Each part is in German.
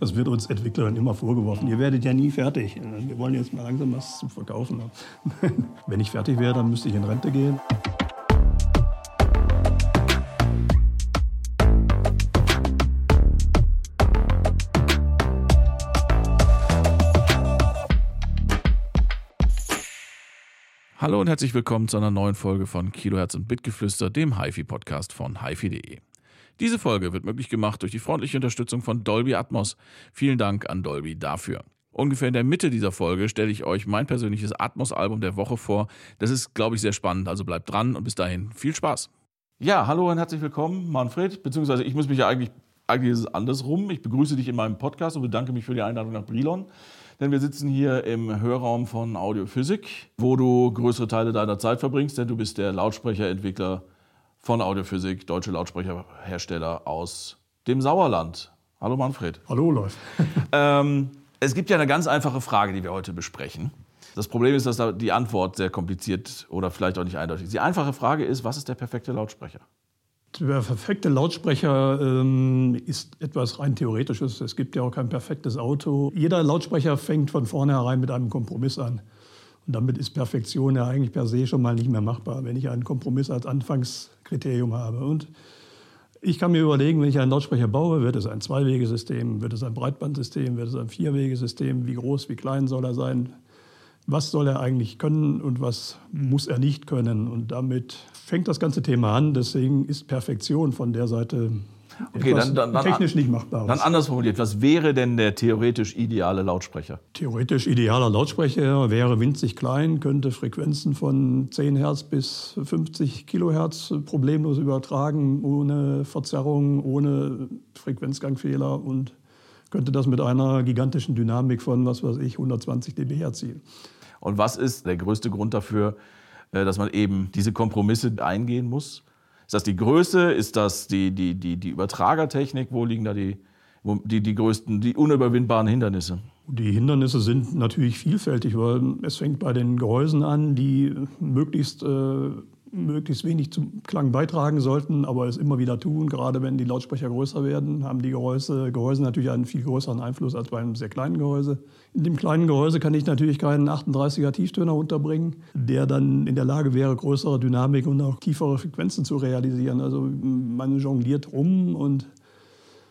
Das wird uns Entwicklern immer vorgeworfen. Ihr werdet ja nie fertig. Wir wollen jetzt mal langsam was zu verkaufen. Wenn ich fertig wäre, dann müsste ich in Rente gehen. Hallo und herzlich willkommen zu einer neuen Folge von Kilohertz und Bitgeflüster, dem HiFi-Podcast von HiFi.de. Diese Folge wird möglich gemacht durch die freundliche Unterstützung von Dolby Atmos. Vielen Dank an Dolby dafür. Ungefähr in der Mitte dieser Folge stelle ich euch mein persönliches Atmos-Album der Woche vor. Das ist, glaube ich, sehr spannend, also bleibt dran und bis dahin viel Spaß. Ja, hallo und herzlich willkommen, Manfred. Beziehungsweise ich muss mich ja eigentlich, eigentlich ist es andersrum. Ich begrüße dich in meinem Podcast und bedanke mich für die Einladung nach Brilon. Denn wir sitzen hier im Hörraum von Audiophysik, wo du größere Teile deiner Zeit verbringst, denn du bist der Lautsprecherentwickler von Audiophysik, deutsche Lautsprecherhersteller aus dem Sauerland. Hallo Manfred. Hallo Leute. ähm, es gibt ja eine ganz einfache Frage, die wir heute besprechen. Das Problem ist, dass die Antwort sehr kompliziert oder vielleicht auch nicht eindeutig ist. Die einfache Frage ist, was ist der perfekte Lautsprecher? Der perfekte Lautsprecher ähm, ist etwas rein Theoretisches. Es gibt ja auch kein perfektes Auto. Jeder Lautsprecher fängt von vornherein mit einem Kompromiss an. Und damit ist Perfektion ja eigentlich per se schon mal nicht mehr machbar, wenn ich einen Kompromiss als Anfangskriterium habe. Und ich kann mir überlegen, wenn ich einen Lautsprecher baue, wird es ein Zweiwegesystem, wird es ein Breitbandsystem, wird es ein Vierwegesystem, wie groß, wie klein soll er sein, was soll er eigentlich können und was muss er nicht können. Und damit fängt das ganze Thema an. Deswegen ist Perfektion von der Seite Okay, dann, dann, dann, technisch nicht machbar Dann anders formuliert, was wäre denn der theoretisch ideale Lautsprecher? Theoretisch idealer Lautsprecher wäre winzig klein, könnte Frequenzen von 10 Hertz bis 50 Kilohertz problemlos übertragen, ohne Verzerrung, ohne Frequenzgangfehler und könnte das mit einer gigantischen Dynamik von, was weiß ich, 120 dB erzielen. Und was ist der größte Grund dafür, äh, dass man eben diese Kompromisse eingehen muss? Ist das die Größe? Ist das die, die, die, die Übertragertechnik? Wo liegen da die, die, die größten, die unüberwindbaren Hindernisse? Die Hindernisse sind natürlich vielfältig, weil es fängt bei den Gehäusen an, die möglichst äh, möglichst wenig zum Klang beitragen sollten, aber es immer wieder tun. Gerade wenn die Lautsprecher größer werden, haben die Gehäuse, Gehäuse natürlich einen viel größeren Einfluss als bei einem sehr kleinen Gehäuse. In dem kleinen Gehäuse kann ich natürlich keinen 38er Tieftöner unterbringen, der dann in der Lage wäre, größere Dynamik und auch tiefere Frequenzen zu realisieren. Also man jongliert rum und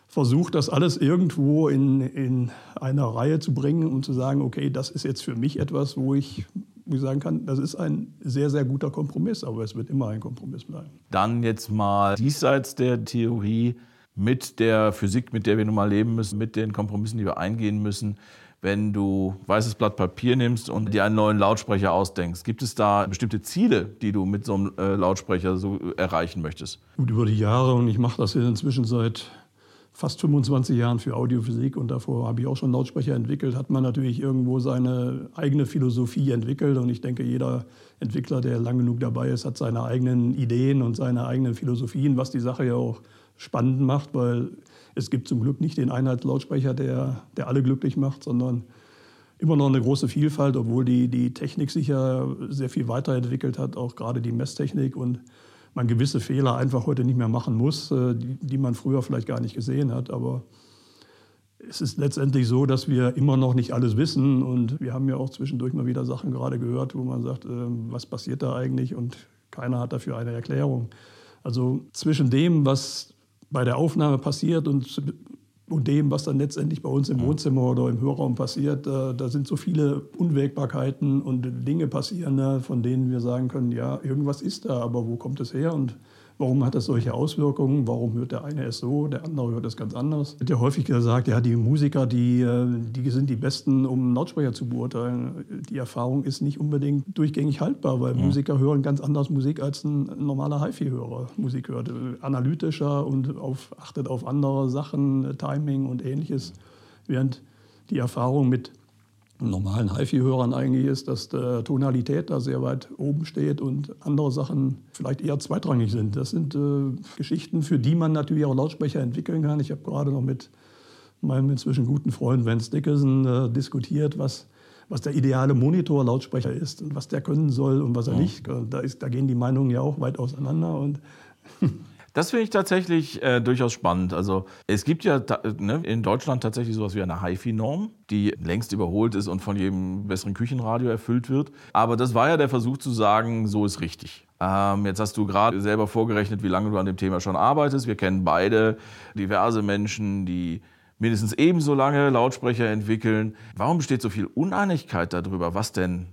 versucht, das alles irgendwo in, in einer Reihe zu bringen und zu sagen, okay, das ist jetzt für mich etwas, wo ich wo ich sagen kann, das ist ein sehr, sehr guter Kompromiss, aber es wird immer ein Kompromiss bleiben. Dann jetzt mal diesseits der Theorie mit der Physik, mit der wir nun mal leben müssen, mit den Kompromissen, die wir eingehen müssen. Wenn du weißes Blatt Papier nimmst und dir einen neuen Lautsprecher ausdenkst, gibt es da bestimmte Ziele, die du mit so einem äh, Lautsprecher so erreichen möchtest? Gut, über die Jahre, und ich mache das inzwischen seit fast 25 Jahren für Audiophysik und davor habe ich auch schon Lautsprecher entwickelt, hat man natürlich irgendwo seine eigene Philosophie entwickelt. Und ich denke, jeder Entwickler, der lang genug dabei ist, hat seine eigenen Ideen und seine eigenen Philosophien, was die Sache ja auch spannend macht, weil es gibt zum Glück nicht den Einheitslautsprecher, der, der alle glücklich macht, sondern immer noch eine große Vielfalt, obwohl die, die Technik sich ja sehr viel weiterentwickelt hat, auch gerade die Messtechnik und man gewisse Fehler einfach heute nicht mehr machen muss, äh, die, die man früher vielleicht gar nicht gesehen hat. Aber es ist letztendlich so, dass wir immer noch nicht alles wissen. Und wir haben ja auch zwischendurch mal wieder Sachen gerade gehört, wo man sagt, äh, was passiert da eigentlich? Und keiner hat dafür eine Erklärung. Also zwischen dem, was bei der Aufnahme passiert und und dem, was dann letztendlich bei uns im Wohnzimmer oder im Hörraum passiert, da, da sind so viele Unwägbarkeiten und Dinge passieren, von denen wir sagen können, ja, irgendwas ist da, aber wo kommt es her? Und Warum hat das solche Auswirkungen? Warum hört der eine es so, der andere hört es ganz anders? Es wird ja häufig gesagt, ja, die Musiker, die, äh, die sind die Besten, um Lautsprecher zu beurteilen. Die Erfahrung ist nicht unbedingt durchgängig haltbar, weil ja. Musiker hören ganz anders Musik als ein normaler HiFi-Hörer Musik hört. Analytischer und auf, achtet auf andere Sachen, Timing und ähnliches. Während die Erfahrung mit normalen HiFi-Hörern eigentlich ist, dass die Tonalität da sehr weit oben steht und andere Sachen vielleicht eher zweitrangig sind. Das sind äh, Geschichten, für die man natürlich auch Lautsprecher entwickeln kann. Ich habe gerade noch mit meinem inzwischen guten Freund Vance Dickerson äh, diskutiert, was, was der ideale Monitor-Lautsprecher ist und was der können soll und was er ja. nicht. Da, ist, da gehen die Meinungen ja auch weit auseinander. Und Das finde ich tatsächlich äh, durchaus spannend. Also es gibt ja ne, in Deutschland tatsächlich sowas wie eine HiFi-Norm, die längst überholt ist und von jedem besseren Küchenradio erfüllt wird. Aber das war ja der Versuch zu sagen, so ist richtig. Ähm, jetzt hast du gerade selber vorgerechnet, wie lange du an dem Thema schon arbeitest. Wir kennen beide diverse Menschen, die mindestens ebenso lange Lautsprecher entwickeln. Warum besteht so viel Uneinigkeit darüber, was denn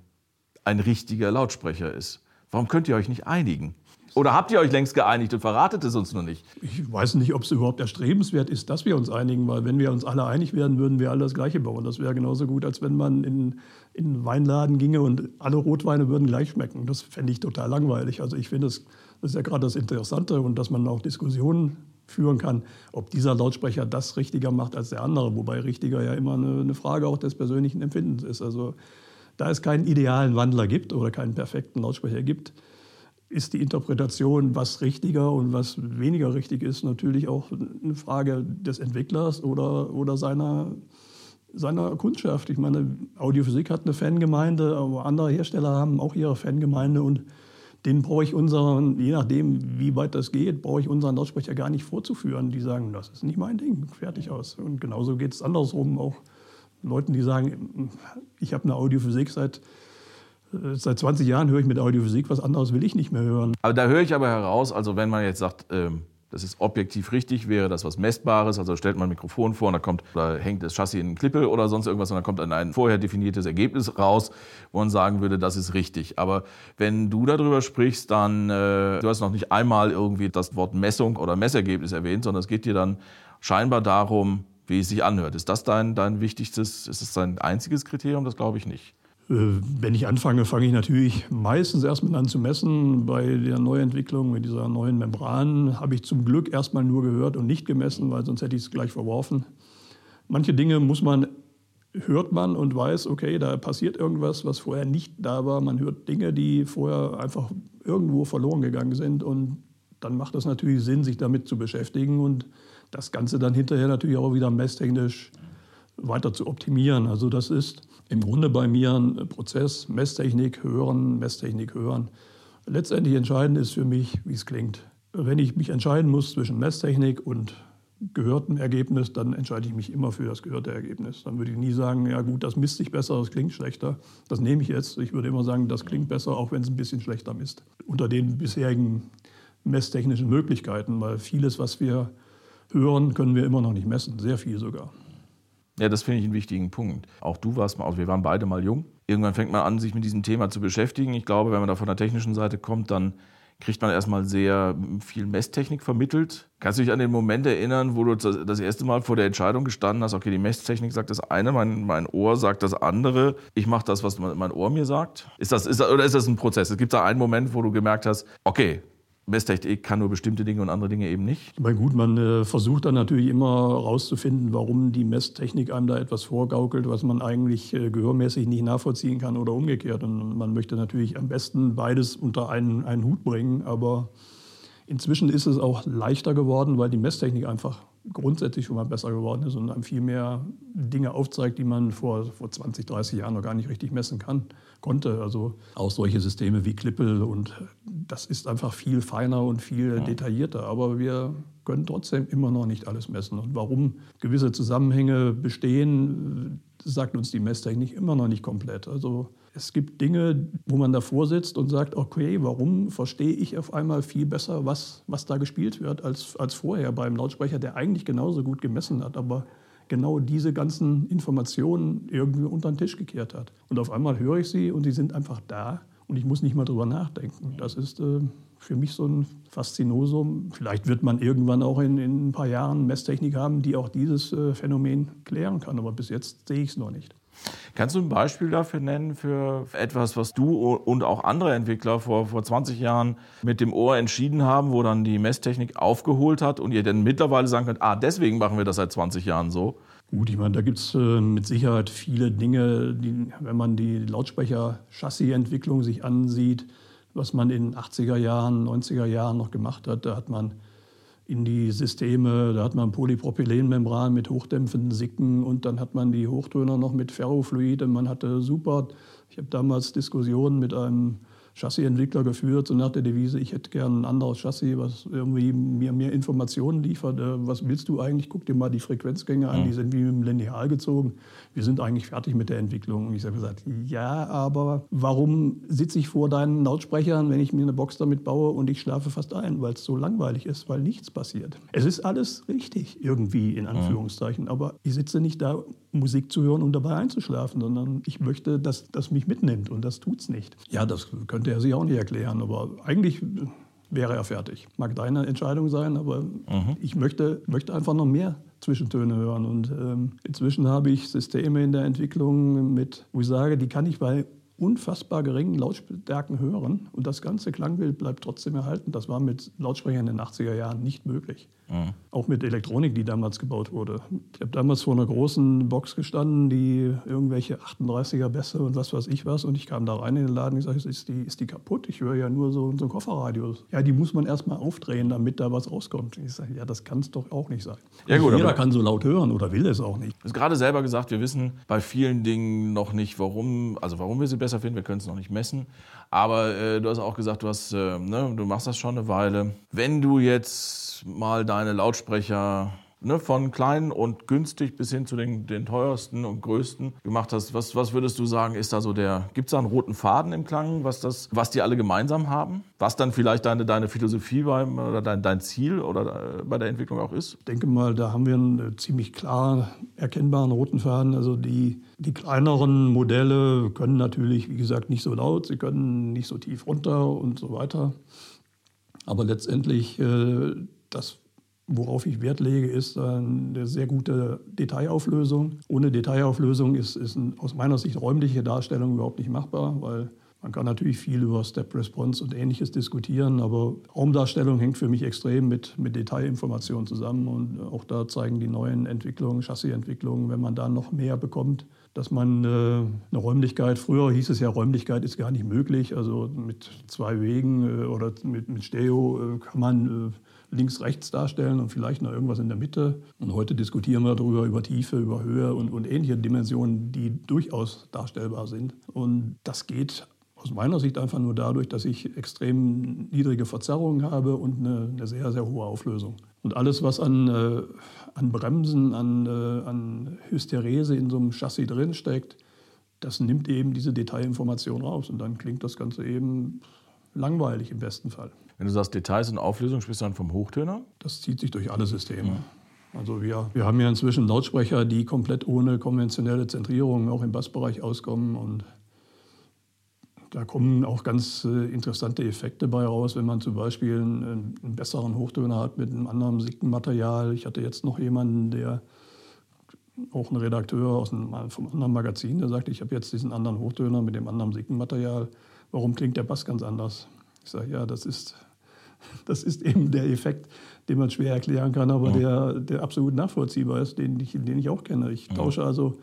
ein richtiger Lautsprecher ist? Warum könnt ihr euch nicht einigen? Oder habt ihr euch längst geeinigt und verratet es uns noch nicht? Ich weiß nicht, ob es überhaupt erstrebenswert ist, dass wir uns einigen, weil wenn wir uns alle einig wären, würden wir alle das Gleiche bauen. Das wäre genauso gut, als wenn man in, in einen Weinladen ginge und alle Rotweine würden gleich schmecken. Das fände ich total langweilig. Also ich finde, das, das ist ja gerade das Interessante und dass man auch Diskussionen führen kann, ob dieser Lautsprecher das richtiger macht als der andere. Wobei richtiger ja immer eine, eine Frage auch des persönlichen Empfindens ist. Also da es keinen idealen Wandler gibt oder keinen perfekten Lautsprecher gibt, ist die Interpretation, was richtiger und was weniger richtig ist, natürlich auch eine Frage des Entwicklers oder, oder seiner, seiner Kundschaft. Ich meine, Audiophysik hat eine Fangemeinde, aber andere Hersteller haben auch ihre Fangemeinde und denen brauche ich unseren, je nachdem, wie weit das geht, brauche ich unseren Lautsprecher gar nicht vorzuführen. Die sagen, das ist nicht mein Ding, fertig aus. Und genauso geht es andersrum auch Leuten, die sagen, ich habe eine Audiophysik seit Seit 20 Jahren höre ich mit Audiophysik, was anderes will ich nicht mehr hören. Aber da höre ich aber heraus, also wenn man jetzt sagt, ähm, das ist objektiv richtig, wäre das was Messbares, also stellt man ein Mikrofon vor und da kommt, da hängt das Chassis in einen Klippel oder sonst irgendwas und dann kommt dann ein vorher definiertes Ergebnis raus, wo man sagen würde, das ist richtig. Aber wenn du darüber sprichst, dann, äh, du hast noch nicht einmal irgendwie das Wort Messung oder Messergebnis erwähnt, sondern es geht dir dann scheinbar darum, wie es sich anhört. Ist das dein, dein wichtigstes, ist das dein einziges Kriterium? Das glaube ich nicht. Äh, wenn ich anfange, fange ich natürlich meistens erstmal an zu messen. Bei der Neuentwicklung mit dieser neuen Membran habe ich zum Glück erstmal nur gehört und nicht gemessen, weil sonst hätte ich es gleich verworfen. Manche Dinge muss man, hört man und weiß, okay, da passiert irgendwas, was vorher nicht da war. Man hört Dinge, die vorher einfach irgendwo verloren gegangen sind und dann macht es natürlich Sinn, sich damit zu beschäftigen und das Ganze dann hinterher natürlich auch wieder messtechnisch weiter zu optimieren. Also das ist im Grunde bei mir ein Prozess, Messtechnik hören, Messtechnik hören. Letztendlich entscheidend ist für mich, wie es klingt. Wenn ich mich entscheiden muss zwischen Messtechnik und gehörtem Ergebnis, dann entscheide ich mich immer für das gehörte Ergebnis. Dann würde ich nie sagen, ja gut, das misst sich besser, das klingt schlechter. Das nehme ich jetzt. Ich würde immer sagen, das klingt besser, auch wenn es ein bisschen schlechter misst. Unter den bisherigen messtechnischen Möglichkeiten, weil vieles, was wir hören, können wir immer noch nicht messen, sehr viel sogar. Ja, das finde ich einen wichtigen Punkt. Auch du warst mal, also wir waren beide mal jung. Irgendwann fängt man an, sich mit diesem Thema zu beschäftigen. Ich glaube, wenn man da von der technischen Seite kommt, dann kriegt man erstmal sehr viel Messtechnik vermittelt. Kannst du dich an den Moment erinnern, wo du das erste Mal vor der Entscheidung gestanden hast, okay, die Messtechnik sagt das eine, mein, mein Ohr sagt das andere, ich mache das, was mein Ohr mir sagt? Ist das, ist das, oder ist das ein Prozess? Es gibt da einen Moment, wo du gemerkt hast, okay, Messtechnik kann nur bestimmte Dinge und andere Dinge eben nicht. Ich gut, man äh, versucht dann natürlich immer herauszufinden, warum die Messtechnik einem da etwas vorgaukelt, was man eigentlich äh, gehörmäßig nicht nachvollziehen kann oder umgekehrt. Und man möchte natürlich am besten beides unter einen, einen Hut bringen. Aber inzwischen ist es auch leichter geworden, weil die Messtechnik einfach grundsätzlich schon mal besser geworden ist und einem viel mehr Dinge aufzeigt, die man vor, vor 20, 30 Jahren noch gar nicht richtig messen kann, konnte. Also auch solche Systeme wie Klippel und das ist einfach viel feiner und viel ja. detaillierter. Aber wir können trotzdem immer noch nicht alles messen. Und warum gewisse Zusammenhänge bestehen, sagt uns die Messtechnik immer noch nicht komplett. Also es gibt Dinge, wo man davor sitzt und sagt, okay, warum verstehe ich auf einmal viel besser, was, was da gespielt wird, als, als vorher beim Lautsprecher, der eigentlich genauso gut gemessen hat, aber genau diese ganzen Informationen irgendwie unter den Tisch gekehrt hat. Und auf einmal höre ich sie und sie sind einfach da und ich muss nicht mal drüber nachdenken. Das ist äh, für mich so ein Faszinosum. Vielleicht wird man irgendwann auch in, in ein paar Jahren Messtechnik haben, die auch dieses äh, Phänomen klären kann, aber bis jetzt sehe ich es noch nicht. Kannst du ein Beispiel dafür nennen für etwas, was du und auch andere Entwickler vor, vor 20 Jahren mit dem Ohr entschieden haben, wo dann die Messtechnik aufgeholt hat und ihr dann mittlerweile sagen könnt, ah, deswegen machen wir das seit 20 Jahren so? Gut, ich meine, da gibt es äh, mit Sicherheit viele Dinge, die, wenn man die Lautsprecher-Chassis-Entwicklung sich ansieht, was man in 80er Jahren, 90er Jahren noch gemacht hat, da hat man in die Systeme. Da hat man Polypropylenmembran mit hochdämpfenden Sicken und dann hat man die Hochtöner noch mit Ferrofluid und man hatte super, ich habe damals Diskussionen mit einem Chassisentwickler geführt, so nach der Devise, ich hätte gern ein anderes Chassis, was irgendwie mir mehr Informationen liefert. Äh, was willst du eigentlich? Guck dir mal die Frequenzgänge an, die sind wie mit dem Lineal gezogen. Wir sind eigentlich fertig mit der Entwicklung. Und ich habe gesagt, ja, aber warum sitze ich vor deinen Lautsprechern, wenn ich mir eine Box damit baue und ich schlafe fast ein, weil es so langweilig ist, weil nichts passiert. Es ist alles richtig, irgendwie in Anführungszeichen, aber ich sitze nicht da, Musik zu hören und dabei einzuschlafen, sondern ich möchte, dass das mich mitnimmt und das tut es nicht. Ja, das könnte er sich auch nicht erklären, aber eigentlich wäre er fertig. Mag deine Entscheidung sein, aber mhm. ich möchte, möchte einfach noch mehr Zwischentöne hören. Und ähm, inzwischen habe ich Systeme in der Entwicklung mit, wo ich sage, die kann ich bei unfassbar geringen Lautstärken hören und das ganze Klangbild bleibt trotzdem erhalten. Das war mit Lautsprechern in den 80er Jahren nicht möglich. Mhm. Auch mit Elektronik, die damals gebaut wurde. Ich habe damals vor einer großen Box gestanden, die irgendwelche 38er Bässe und was weiß ich was. Und ich kam da rein in den Laden und ich sage, ist die, ist die kaputt? Ich höre ja nur so, so ein Kofferradio. Ja, die muss man erstmal aufdrehen, damit da was rauskommt. Ich sage, ja, das kann es doch auch nicht sein. Ja, gut, jeder kann so laut hören oder will es auch nicht. Du hast gerade selber gesagt, wir wissen bei vielen Dingen noch nicht, warum, also warum wir sie besser finden. Wir können es noch nicht messen. Aber äh, du hast auch gesagt, du, hast, äh, ne, du machst das schon eine Weile. Wenn du jetzt mal deine Lautsprecher ne, von klein und günstig bis hin zu den, den teuersten und größten gemacht hast. Was, was würdest du sagen, ist da so der, gibt es da einen roten Faden im Klang, was, das, was die alle gemeinsam haben? Was dann vielleicht deine, deine Philosophie beim, oder dein, dein Ziel oder äh, bei der Entwicklung auch ist? Ich denke mal, da haben wir einen äh, ziemlich klar erkennbaren roten Faden. Also die, die kleineren Modelle können natürlich, wie gesagt, nicht so laut, sie können nicht so tief runter und so weiter. Aber letztendlich äh, das Worauf ich Wert lege, ist eine sehr gute Detailauflösung. Ohne Detailauflösung ist, ist aus meiner Sicht räumliche Darstellung überhaupt nicht machbar, weil man kann natürlich viel über Step Response und ähnliches diskutieren, aber Raumdarstellung hängt für mich extrem mit, mit Detailinformationen zusammen. Und auch da zeigen die neuen Entwicklungen, Chassisentwicklungen, wenn man da noch mehr bekommt, dass man äh, eine Räumlichkeit, früher hieß es ja, Räumlichkeit ist gar nicht möglich. Also mit zwei Wegen äh, oder mit, mit Stereo äh, kann man links, rechts darstellen und vielleicht noch irgendwas in der Mitte. Und heute diskutieren wir darüber, über Tiefe, über Höhe und, und ähnliche Dimensionen, die durchaus darstellbar sind. Und das geht aus meiner Sicht einfach nur dadurch, dass ich extrem niedrige Verzerrungen habe und eine, eine sehr, sehr hohe Auflösung. Und alles, was an, äh, an Bremsen, an, äh, an Hysterese in so einem Chassis drinsteckt, das nimmt eben diese Detailinformation raus. Und dann klingt das Ganze eben langweilig im besten Fall. Wenn du sagst Details und Auflösung, sprichst du dann vom Hochtöner? Das zieht sich durch alle Systeme. Ja. Also wir, wir haben ja inzwischen Lautsprecher, die komplett ohne konventionelle Zentrierung auch im Bassbereich auskommen. Und da kommen auch ganz äh, interessante Effekte bei raus, wenn man zum Beispiel einen, einen besseren Hochtöner hat mit einem anderen Sickenmaterial. Ich hatte jetzt noch jemanden, der auch ein Redakteur aus einem, vom anderen Magazin, der sagte, ich habe jetzt diesen anderen Hochtöner mit dem anderen Sickenmaterial. Warum klingt der Bass ganz anders? Ich sage, ja, das ist, das ist eben der Effekt, den man schwer erklären kann, aber ja. der, der absolut nachvollziehbar ist, den ich, den ich auch kenne. Ich tausche also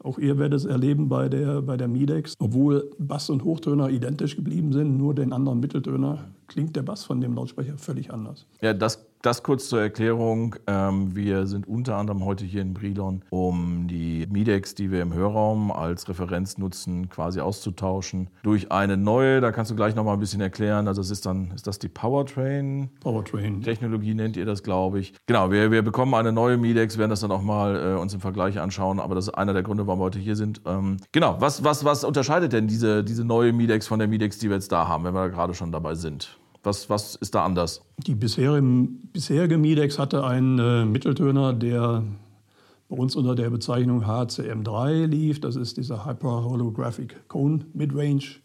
auch ihr werdet es erleben bei der, bei der Midex. Obwohl Bass und Hochtöner identisch geblieben sind, nur den anderen Mitteltöner, klingt der Bass von dem Lautsprecher völlig anders. Ja, das das kurz zur Erklärung. Ähm, wir sind unter anderem heute hier in Brilon, um die Midex, die wir im Hörraum als Referenz nutzen, quasi auszutauschen durch eine neue. Da kannst du gleich noch mal ein bisschen erklären. Also das ist dann, ist das die Powertrain? Powertrain. Technologie nennt ihr das, glaube ich. Genau, wir, wir bekommen eine neue Midex, werden das dann auch mal äh, uns im Vergleich anschauen. Aber das ist einer der Gründe, warum wir heute hier sind. Ähm, genau, was, was, was unterscheidet denn diese, diese neue Midex von der Midex, die wir jetzt da haben, wenn wir da gerade schon dabei sind? Was, was ist da anders? Die bisherige, bisherige Midex hatte einen äh, Mitteltöner, der bei uns unter der Bezeichnung HCM3 lief. Das ist dieser Hyper Holographic Cone Midrange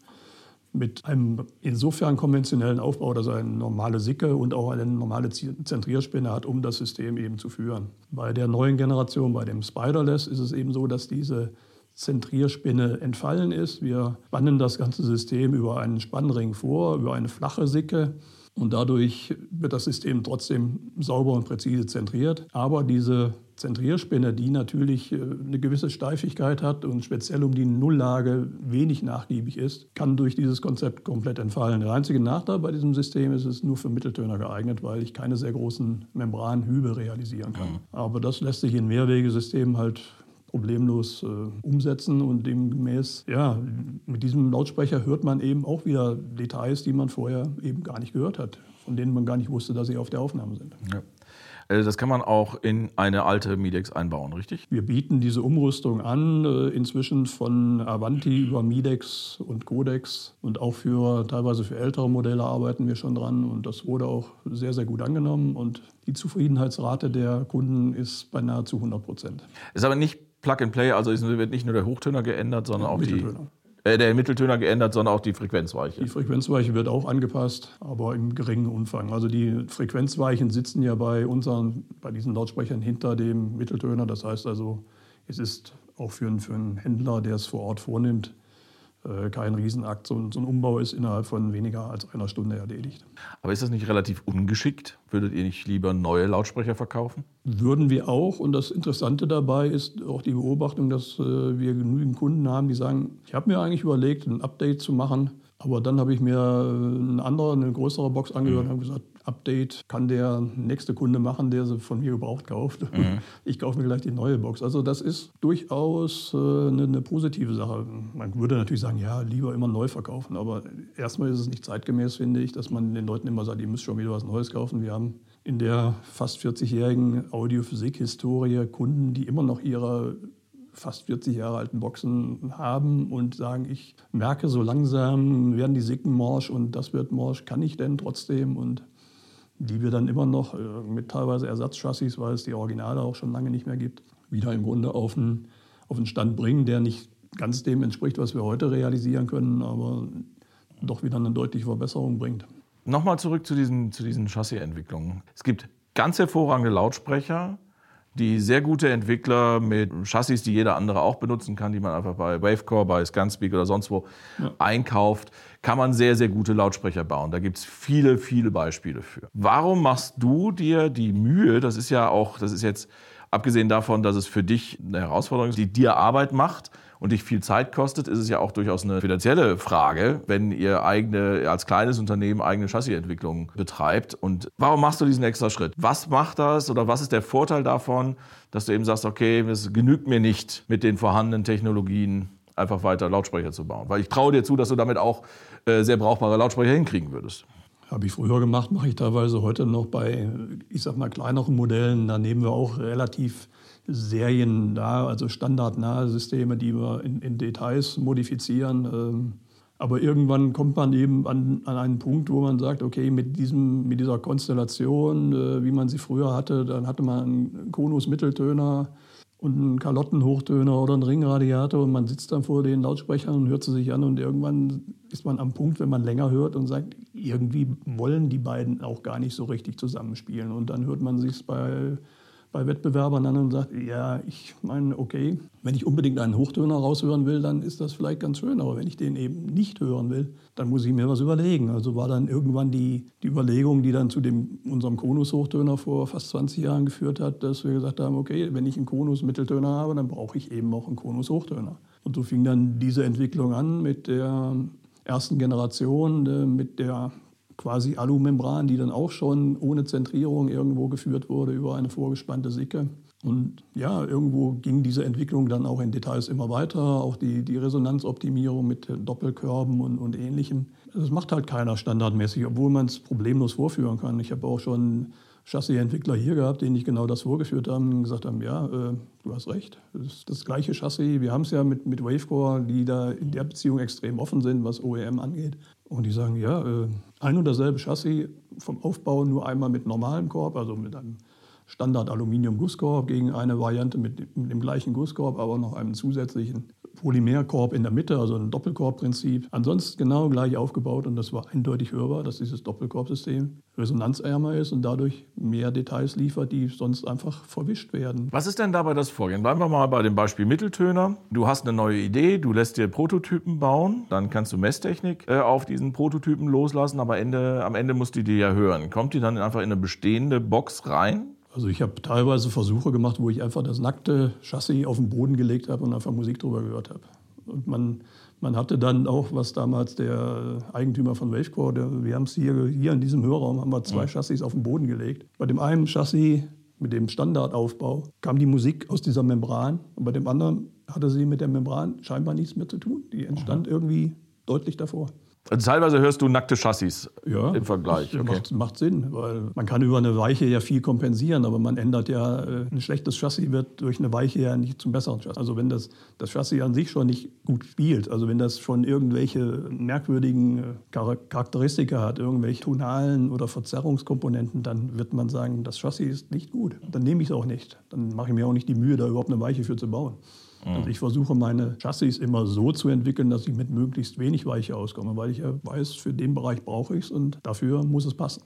mit einem insofern konventionellen Aufbau, dass er eine normale Sicke und auch eine normale Zentrierspinne hat, um das System eben zu führen. Bei der neuen Generation, bei dem Spiderless, ist es eben so, dass diese Zentrierspinne entfallen ist. Wir spannen das ganze System über einen Spannring vor, über eine flache Sicke. Und dadurch wird das System trotzdem sauber und präzise zentriert. Aber diese Zentrierspinne, die natürlich äh, eine gewisse Steifigkeit hat und speziell um die Nulllage wenig nachgiebig ist, kann durch dieses Konzept komplett entfallen. Der einzige Nachteil bei diesem System ist, es ist nur für Mitteltöner geeignet, weil ich keine sehr großen Membranhübe realisieren kann. Aber das lässt sich in Mehrwegesystemen halt problemlos äh, umsetzen und demgemäß, ja, mit diesem Lautsprecher hört man eben auch wieder Details, die man vorher eben gar nicht gehört hat, von denen man gar nicht wusste, dass sie auf der Aufnahme sind. Ja. Äh, das kann man auch in eine alte Midex einbauen, richtig? Wir bieten diese Umrüstung an, äh, inzwischen von Avanti über Midex und Codex. Und auch für teilweise für ältere Modelle arbeiten wir schon dran. Und das wurde auch sehr, sehr gut angenommen. Und die Zufriedenheitsrate der Kunden ist bei nahezu 100 Prozent. Ist aber nicht Plug and Play, also wird nicht nur der Hochtöner geändert, sondern auch die äh, der Mitteltöner geändert, sondern auch die Frequenzweiche. Die Frequenzweiche wird auch angepasst, aber im geringen Umfang. Also die Frequenzweichen sitzen ja bei unseren, bei diesen Lautsprechern hinter dem Mitteltöner. Das heißt also, es ist auch für einen, für einen Händler, der es vor Ort vornimmt, kein Riesenakt. So, so, ein Umbau ist innerhalb von weniger als einer Stunde erledigt. Aber ist das nicht relativ ungeschickt? Würdet ihr nicht lieber neue Lautsprecher verkaufen? Würden wir auch. Und das Interessante dabei ist auch die Beobachtung, dass äh, wir genügend Kunden haben, die sagen, ich habe mir eigentlich überlegt, ein Update zu machen. Aber dann habe ich mir eine andere, eine größere Box angehört mhm. und habe gesagt, Update kann der nächste Kunde machen, der sie von mir gebraucht kauft. Mhm. Ich kaufe mir gleich die neue Box. Also das ist durchaus äh, eine, eine, positive Sache. Man würde natürlich sagen, ja, lieber immer neu verkaufen. Aber erstmal ist es nicht zeitgemäß, finde ich, dass man den Leuten immer sagt, ihr müsst schon wieder was Neues kaufen. Wir haben in der fast 40-jährigen Audiophysik-Historie Kunden, die immer noch ihre fast 40 Jahre alten Boxen haben und sagen, ich merke so langsam, werden die Sicken morsch und das wird morsch, kann ich denn trotzdem? Und die wir dann immer noch äh, mit teilweise Ersatzchassis, weil es die Originale auch schon lange nicht mehr gibt, wieder im Grunde auf einen, auf einen Stand bringen, der nicht ganz dem entspricht, was wir heute realisieren können, aber doch wieder eine deutliche Verbesserung bringt. Nochmal zurück zu diesen, zu diesen Chassis-Entwicklungen. Es gibt ganz hervorragende Lautsprecher, die sehr gute Entwickler mit Chassis, die jeder andere auch benutzen kann, die man einfach bei Wavecore, bei Scanspeak oder sonst wo ja. einkauft, kann man sehr, sehr gute Lautsprecher bauen. Da gibt's viele, viele Beispiele für. Warum machst du dir die Mühe, das ist ja auch, das ist jetzt abgesehen davon, dass es für dich eine Herausforderung ist, die dir Arbeit macht, und dich viel Zeit kostet, ist es ja auch durchaus eine finanzielle Frage, wenn ihr eigene, als kleines Unternehmen eigene Chassisentwicklung betreibt. Und warum machst du diesen extra Schritt? Was macht das oder was ist der Vorteil davon, dass du eben sagst, okay, es genügt mir nicht mit den vorhandenen Technologien einfach weiter Lautsprecher zu bauen? Weil ich traue dir zu, dass du damit auch äh, sehr brauchbare Lautsprecher hinkriegen würdest. Habe ich früher gemacht, mache ich teilweise heute noch bei, ich sag mal, kleineren Modellen. Da nehmen wir auch relativ seriennah, also standardnahe Systeme, die wir in, in Details modifizieren. Ähm, aber irgendwann kommt man eben an, an, einen Punkt, wo man sagt, okay, mit, diesem, mit dieser Konstellation, äh, wie man sie früher hatte, dann hatte man einen Konus-Mitteltöner und einen Kalottenhochtöner oder einen Ringradiator und man sitzt dann vor den Lautsprechern und hört sie sich an und irgendwann ist man am Punkt, wenn man länger hört und sagt, irgendwie wollen die beiden auch gar nicht so richtig zusammenspielen. Und dann hört man sich bei bei Wettbewerbern an und sagt, ja, ich meine, okay, wenn ich unbedingt einen Hochtöner raushören will, dann ist das vielleicht ganz schön, aber wenn ich den eben nicht hören will, dann muss ich mir was überlegen. Also war dann irgendwann die, die Überlegung, die dann zu dem, unserem Konus-Hochtöner vor fast 20 Jahren geführt hat, dass wir gesagt haben, okay, wenn ich einen Konus-Mitteltöner habe, dann brauche ich eben auch einen Konus-Hochtöner. Und so fing dann diese Entwicklung an mit der ersten Generation, äh, mit der quasi Alumembran, die dann auch schon ohne Zentrierung irgendwo geführt wurde über eine vorgespannte Sicke. Und ja, irgendwo ging diese Entwicklung dann auch in Details immer weiter, auch die, die Resonanzoptimierung mit Doppelkörben und, und ähnlichem. Das macht halt keiner standardmäßig, obwohl man es problemlos vorführen kann. Ich habe auch schon Chassis-Entwickler hier gehabt, die nicht genau das vorgeführt haben und gesagt haben, ja, äh, du hast recht, das ist das gleiche Chassis. Wir haben es ja mit, mit Wavecore, die da in der Beziehung extrem offen sind, was OEM angeht. Und die sagen, ja, äh, ein und dasselbe Chassis vom Aufbau nur einmal mit normalem Korb, also mit einem Standard-Aluminium-Gusskorb gegen eine Variante mit, mit, dem gleichen Gusskorb, aber noch einem zusätzlichen Polymerkorb in der Mitte, also ein Doppelkorbprinzip. Ansonsten genau gleich aufgebaut und das war eindeutig hörbar, dass dieses Doppelkorbsystem resonanzärmer ist und dadurch mehr Details liefert, die sonst einfach verwischt werden. Was ist denn dabei das Vorgehen? Bleiben wir mal bei dem Beispiel Mitteltöner. Du hast eine neue Idee, du lässt dir Prototypen bauen, dann kannst du Messtechnik äh, auf diesen Prototypen loslassen, aber Ende, am Ende musst du die ja hören. Kommt die dann einfach in eine bestehende Box rein? Also ich habe teilweise Versuche gemacht, wo ich einfach das nackte Chassis auf den Boden gelegt habe und einfach Musik drüber gehört habe. Und man, man hatte dann auch, was damals der Eigentümer von Wavecore, der, wir haben es hier, hier in diesem Hörraum, haben wir zwei ja. Chassis auf den Boden gelegt. Bei dem einen Chassis mit dem Standardaufbau, kam die Musik aus dieser Membran. Und bei dem anderen hatte sie mit der Membran scheinbar nichts mehr zu tun. Die entstand irgendwie deutlich davor. Also teilweise hörst du nackte Chassis ja, im Vergleich. Das okay. macht, macht, Sinn, weil man kann über eine Weiche ja viel kompensieren, aber man ändert ja, äh, ein schlechtes Chassis wird durch eine Weiche ja nicht zum besseren Chassis. Also wenn das, das Chassis an sich schon nicht gut spielt, also wenn das schon irgendwelche merkwürdigen äh, Charakteristika hat, irgendwelche tonalen oder Verzerrungskomponenten, dann wird man sagen, das Chassis ist nicht gut. Dann nehme ich es auch nicht. Dann mache ich mir auch nicht die Mühe, da überhaupt eine Weiche für zu bauen. Also ich versuche meine Chassis immer so zu entwickeln, dass ich mit möglichst wenig Weiche auskomme, weil ich ja weiß, für den Bereich brauche ich es und dafür muss es passen.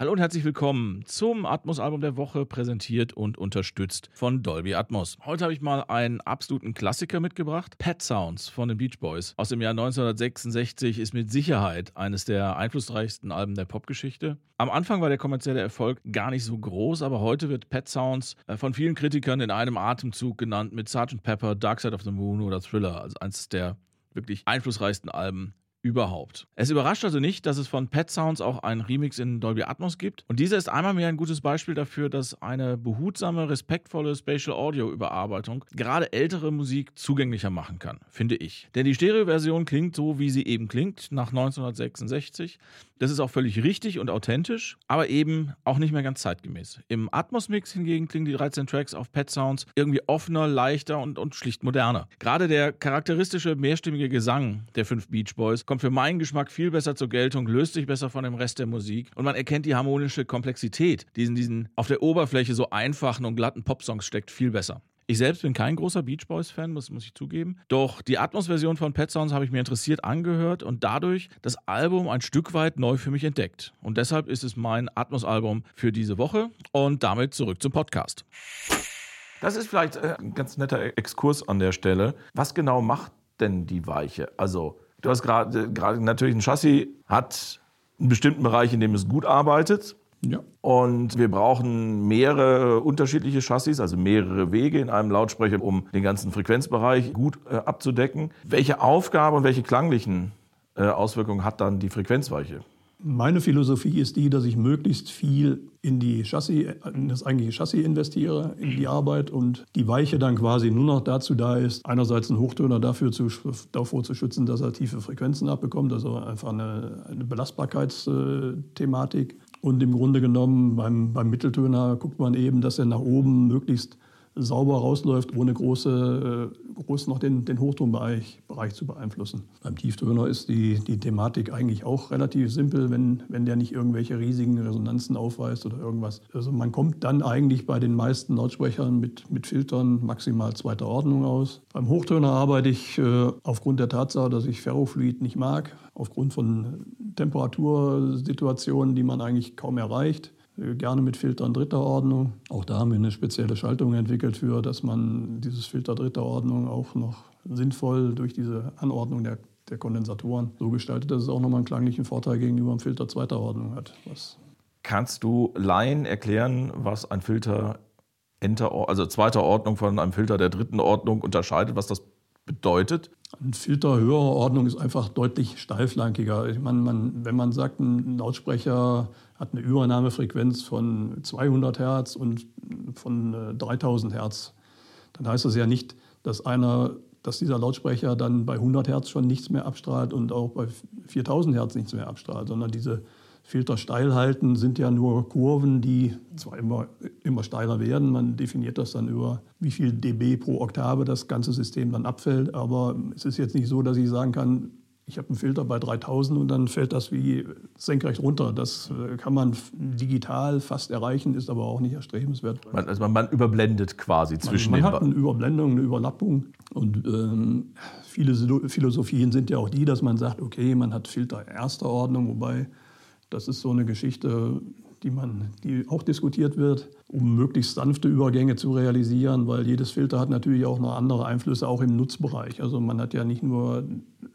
Hallo und herzlich willkommen zum Atmos-Album der Woche, präsentiert und unterstützt von Dolby Atmos. Heute habe ich mal einen absoluten Klassiker mitgebracht. Pet Sounds von den Beach Boys aus dem Jahr 1966 ist mit Sicherheit eines der einflussreichsten Alben der Popgeschichte. Am Anfang war der kommerzielle Erfolg gar nicht so groß, aber heute wird Pet Sounds äh, von vielen Kritikern in einem Atemzug genannt mit Sgt. Pepper, Dark Side of the Moon oder Thriller, also eines der wirklich einflussreichsten Alben überhaupt. Es überrascht also nicht, dass es von Pet Sounds auch einen Remix in Dolby Atmos gibt. Und dieser ist einmal mehr ein gutes Beispiel dafür, dass eine behutsame, respektvolle Spatial Audio Überarbeitung gerade ältere Musik zugänglicher machen kann, finde ich. Denn die Stereo-Version klingt so, wie sie eben klingt, nach 1966. Das ist auch völlig richtig und authentisch, aber eben auch nicht mehr ganz zeitgemäß. Im Atmos-Mix hingegen klingen die 13 Tracks auf Pet Sounds irgendwie offener, leichter und, und schlicht moderner. Gerade der charakteristische mehrstimmige Gesang der fünf Beach Boys kommt für meinen Geschmack viel besser zur Geltung, löst sich besser von dem Rest der Musik und man erkennt die harmonische Komplexität, die in diesen auf der Oberfläche so einfachen und glatten Popsongs steckt, viel besser. Ich selbst bin kein großer Beach Boys-Fan, das muss ich zugeben. Doch die Atmos-Version von Pet Sounds habe ich mir interessiert angehört und dadurch das Album ein Stück weit neu für mich entdeckt. Und deshalb ist es mein Atmos-Album für diese Woche und damit zurück zum Podcast. Das ist vielleicht äh, ein ganz netter Exkurs an der Stelle. Was genau macht denn die Weiche? Also, du hast gerade natürlich ein Chassis, hat einen bestimmten Bereich, in dem es gut arbeitet. Ja. Und wir brauchen mehrere unterschiedliche Chassis, also mehrere Wege in einem Lautsprecher, um den ganzen Frequenzbereich gut äh, abzudecken. Welche Aufgabe und welche klanglichen äh, Auswirkungen hat dann die Frequenzweiche? Meine Philosophie ist die, dass ich möglichst viel in, die Chassis, in das eigentliche Chassis investiere, in die Arbeit und die Weiche dann quasi nur noch dazu da ist, einerseits einen Hochtöner dafür zu, davor zu schützen, dass er tiefe Frequenzen abbekommt, also einfach eine, eine Belastbarkeitsthematik. Und im Grunde genommen beim, beim Mitteltöner guckt man eben, dass er nach oben möglichst sauber rausläuft, ohne große, äh, groß noch den, den Hochtonbereich Bereich zu beeinflussen. Beim Tieftöner ist die, die Thematik eigentlich auch relativ simpel, wenn, wenn der nicht irgendwelche riesigen Resonanzen aufweist oder irgendwas. Also man kommt dann eigentlich bei den meisten Lautsprechern mit, mit Filtern maximal zweiter Ordnung aus. Beim Hochtöner arbeite ich äh, aufgrund der Tatsache, dass ich Ferrofluid nicht mag, aufgrund von Temperatursituationen, die man eigentlich kaum erreicht gerne mit Filtern dritter Ordnung. Auch da haben wir eine spezielle Schaltung entwickelt für, dass man dieses Filter dritter Ordnung auch noch sinnvoll durch diese Anordnung der, der Kondensatoren so gestaltet, dass es auch nochmal einen klanglichen Vorteil gegenüber einem Filter zweiter Ordnung hat. Was Kannst du Laien erklären, was ein Filter also zweiter Ordnung von einem Filter der dritten Ordnung unterscheidet, was das bedeutet? Ein Filter höherer Ordnung ist einfach deutlich steilflankiger. Ich meine, man, wenn man sagt, ein Lautsprecher hat eine Übernahmefrequenz von 200 Hertz und von 3000 äh, Hertz, dann heißt das ja nicht, dass einer dass dieser Lautsprecher dann bei 100 Hertz schon nichts mehr abstrahlt und auch bei 4000 Hertz nichts mehr abstrahlt, sondern diese Filter steil halten sind ja nur Kurven, die zwar immer, immer steiler werden. Man definiert das dann über, wie viel dB pro Oktave das ganze System dann abfällt. Aber es ist jetzt nicht so, dass ich sagen kann, ich habe einen Filter bei 3000 und dann fällt das wie senkrecht runter. Das äh, kann man digital fast erreichen, ist aber auch nicht erstrebenswert. Man, also man, überblendet quasi zwischen man, man hat eine Überblendung, eine Überlappung. Und ähm, viele Philosophien sind ja auch die, dass man sagt, okay, man hat Filter erster Ordnung, wobei das ist so eine Geschichte, die, man, die auch diskutiert wird, um möglichst sanfte Übergänge zu realisieren, weil jedes Filter hat natürlich auch noch andere Einflüsse, auch im Nutzbereich. Also man hat ja nicht nur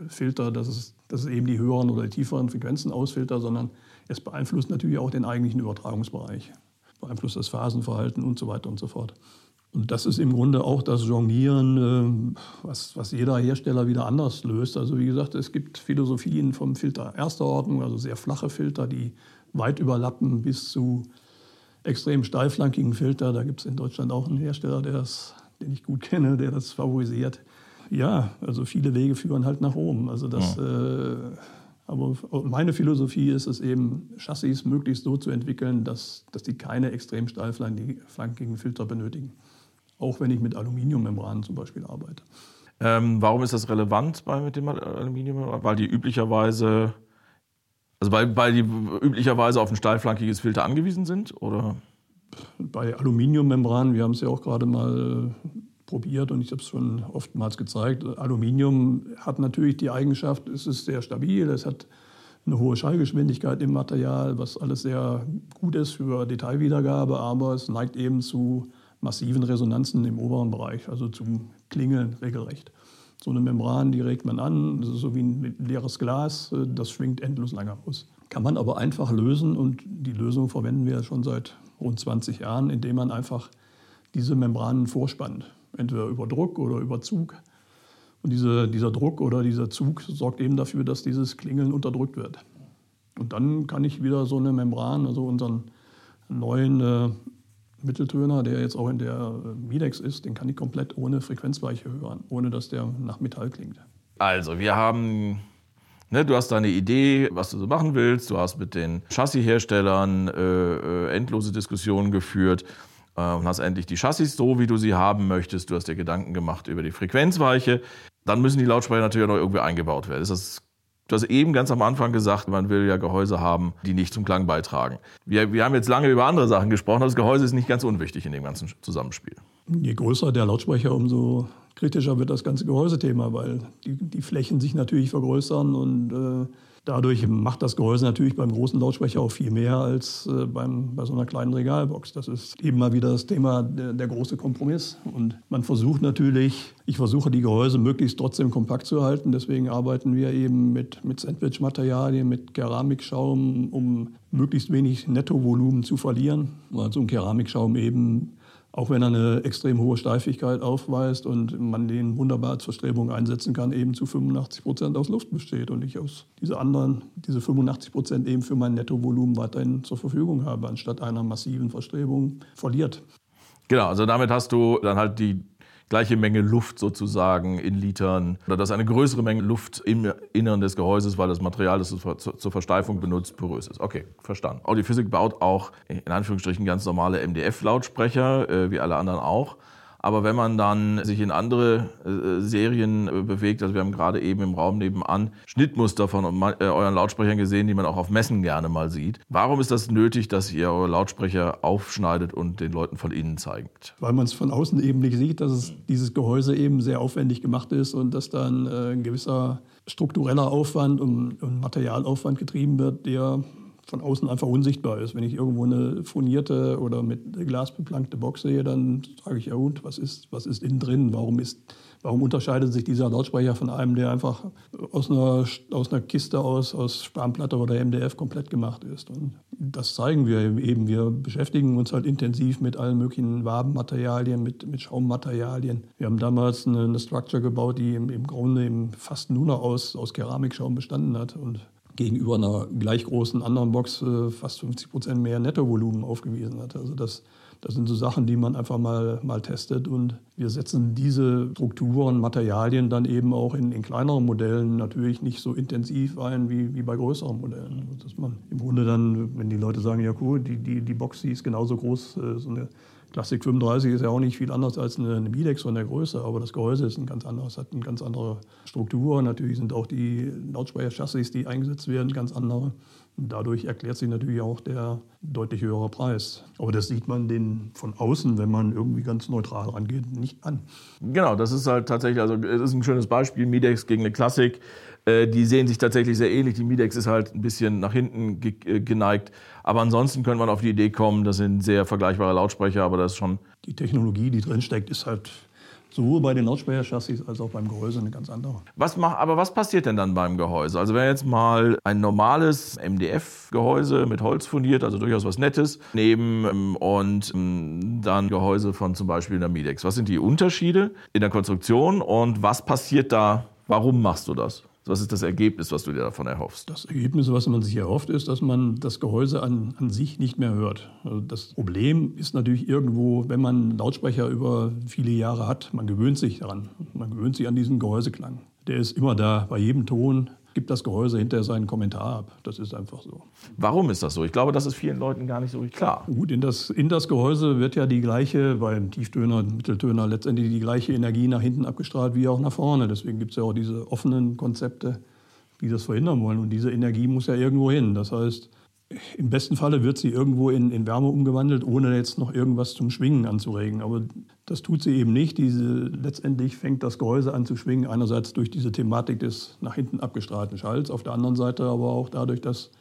Filter, dass es, dass es eben die höheren oder die tieferen Frequenzen ausfiltert, sondern es beeinflusst natürlich auch den eigentlichen Übertragungsbereich, beeinflusst das Phasenverhalten und so weiter und so fort. Und das ist im Grunde auch das Jonglieren, äh, was, was jeder Hersteller wieder anders löst. Also wie gesagt, es gibt Philosophien vom Filter erster Ordnung, also sehr flache Filter, die weit überlappen bis zu extrem steilflankigen Filter. Da gibt es in Deutschland auch einen Hersteller, der das, den ich gut kenne, der das favorisiert. Ja, also viele Wege führen halt nach oben. Also das, ja. äh, aber meine Philosophie ist es eben, Chassis möglichst so zu entwickeln, dass, dass die keine extrem steilflankigen Filter benötigen. Auch wenn ich mit Aluminiummembranen zum Beispiel arbeite. Ähm, warum ist das relevant bei, mit dem Aluminium? Weil die üblicherweise, also weil, weil die üblicherweise auf ein steilflankiges Filter angewiesen sind? Oder? Bei Aluminiummembranen, wir haben es ja auch gerade mal probiert und ich habe es schon oftmals gezeigt. Aluminium hat natürlich die Eigenschaft, es ist sehr stabil, es hat eine hohe Schallgeschwindigkeit im Material, was alles sehr gut ist für Detailwiedergabe, aber es neigt eben zu massiven Resonanzen im oberen Bereich, also zum Klingeln regelrecht. So eine Membran, die regt man an, das ist so wie ein leeres Glas, das schwingt endlos lange aus. Kann man aber einfach lösen und die Lösung verwenden wir schon seit rund 20 Jahren, indem man einfach diese Membranen vorspannt entweder über Druck oder über Zug. Und diese, dieser Druck oder dieser Zug sorgt eben dafür, dass dieses Klingeln unterdrückt wird. Und dann kann ich wieder so eine Membran, also unseren neuen äh, Mitteltöner, der jetzt auch in der äh, Midex ist, den kann ich komplett ohne Frequenzweiche hören, ohne dass der nach Metall klingt. Also, wir haben Ne, du hast deine Idee, was du so machen willst. Du hast mit den Chassisherstellern äh, äh endlose Diskussionen geführt. Äh, und hast endlich die Chassis so, wie du sie haben möchtest. Du hast dir Gedanken gemacht über die Frequenzweiche. Dann müssen die Lautsprecher natürlich auch noch irgendwie eingebaut werden. Das du hast eben ganz am Anfang gesagt, man will ja Gehäuse haben, die nicht zum Klang beitragen. Wir, wir haben jetzt lange über andere Sachen gesprochen, aber das Gehäuse ist nicht ganz unwichtig in dem ganzen Zusammenspiel. Je größer der Lautsprecher, umso kritischer wird das ganze Gehäusethema, weil die, die Flächen sich natürlich vergrößern und äh, Dadurch macht das Gehäuse natürlich beim großen Lautsprecher auch viel mehr als äh, beim, bei so einer kleinen Regalbox. Das ist eben mal wieder das Thema der, der große Kompromiss. Und man versucht natürlich, ich versuche die Gehäuse möglichst trotzdem kompakt zu halten. Deswegen arbeiten wir eben mit, mit Sandwich-Materialien, mit Keramikschaum, um möglichst wenig Nettovolumen zu verlieren. Weil so ein Keramikschaum eben auch wenn er eine extrem hohe Steifigkeit aufweist und man den wunderbar als Verstrebung einsetzen kann, eben zu 85 Prozent aus Luft besteht und ich aus diese anderen, diese 85 Prozent eben für mein Nettovolumen weiterhin zur Verfügung habe, anstatt einer massiven Verstrebung verliert. Genau, also damit hast du dann halt die gleiche Menge Luft sozusagen in Litern oder dass eine größere Menge Luft im Innern des Gehäuses, weil das Material, das du zur Versteifung benutzt, porös ist. Okay, verstanden. Audiophysik baut auch in Anführungsstrichen ganz normale MDF-Lautsprecher, äh, wie alle anderen auch. Aber wenn man dann sich in andere äh, Serien äh, bewegt, also wir haben gerade eben im Raum nebenan Schnittmuster von äh, euren Lautsprechern gesehen, die man auch auf Messen gerne mal sieht. Warum ist das nötig, dass ihr eure Lautsprecher aufschneidet und den Leuten von innen zeigt? Weil man es von außen eben nicht sieht, dass es, dieses Gehäuse eben sehr aufwendig gemacht ist und dass dann äh, ein gewisser struktureller Aufwand und, und Materialaufwand getrieben wird, der von außen einfach unsichtbar ist. Wenn ich irgendwo eine furnierte oder mit Glas beplankte Box sehe, dann sage ich, ja gut, was ist, was ist innen drin? Warum, ist, warum unterscheidet sich dieser Lautsprecher von einem, der einfach aus einer, aus einer Kiste aus, aus Spanplatte oder MDF komplett gemacht ist? Und das zeigen wir eben. Wir beschäftigen uns halt intensiv mit allen möglichen Wabenmaterialien, mit, mit Schaummaterialien. Wir haben damals eine, eine Structure gebaut, die im, im Grunde fast nur noch aus, aus Keramikschaum bestanden hat. Und gegenüber einer gleich großen anderen Box äh, fast 50 Prozent mehr Nettovolumen aufgewiesen hat. Also das, das sind so Sachen, die man einfach mal, mal testet und wir setzen diese Strukturen, Materialien dann eben auch in, in kleineren Modellen natürlich nicht so intensiv ein wie, wie bei größeren Modellen. Dass man im Grunde dann, wenn die Leute sagen, ja cool, die, die, die Box, die ist genauso groß, äh, so eine Classic 35 ist ja auch nicht viel anders als eine, Midex von der Größe, aber das Gehäuse ist ein ganz anderes, hat eine ganz andere Struktur. Natürlich sind auch die Lautsprecher-Chassis, die eingesetzt werden, ganz andere. Dadurch erklärt sich natürlich auch der deutlich höhere Preis. Aber das sieht man den von außen, wenn man irgendwie ganz neutral rangeht, nicht an. Genau, das ist halt tatsächlich, also es ist ein schönes Beispiel, Midex gegen eine Klassik. Äh, die sehen sich tatsächlich sehr ähnlich. Die Midex ist halt ein bisschen nach hinten äh, geneigt. Aber ansonsten könnte man auf die Idee kommen, das sind sehr vergleichbare Lautsprecher, aber das ist schon. Die Technologie, die drinsteckt, ist halt sowohl bei den Lautsprecherchassis als auch beim Gehäuse eine ganz andere. Was mach, aber was passiert denn dann beim Gehäuse? Also wenn jetzt mal ein normales MDF-Gehäuse mit Holz fundiert, also durchaus was Nettes, neben ähm, und ähm, dann Gehäuse von zum Beispiel einer Midex. Was sind die Unterschiede in der Konstruktion und was passiert da? Warum machst du das? Was ist das Ergebnis, was du dir davon erhoffst? Das Ergebnis, was man sich erhofft, ist, dass man das Gehäuse an, an sich nicht mehr hört. Also das Problem ist natürlich irgendwo, wenn man Lautsprecher über viele Jahre hat, man gewöhnt sich daran. Man gewöhnt sich an diesen Gehäuseklang. Der ist immer da, bei jedem Ton gibt das Gehäuse hinterher seinen Kommentar ab. Das ist einfach so. Warum ist das so? Ich glaube, das ist vielen Leuten gar nicht so klar. Gut, in das, in das Gehäuse wird ja die gleiche, beim Tieftöner, Mitteltöner, letztendlich die gleiche Energie nach hinten abgestrahlt wie auch nach vorne. Deswegen gibt es ja auch diese offenen Konzepte, die das verhindern wollen. Und diese Energie muss ja irgendwo hin. Das heißt, im besten Falle wird sie irgendwo in, in, Wärme umgewandelt, ohne jetzt noch irgendwas zum Schwingen anzuregen. Aber das tut sie eben nicht. Diese, letztendlich fängt das Gehäuse an zu schwingen, einerseits durch diese Thematik des nach hinten abgestrahlten Schalls, auf der anderen Seite aber auch dadurch, dass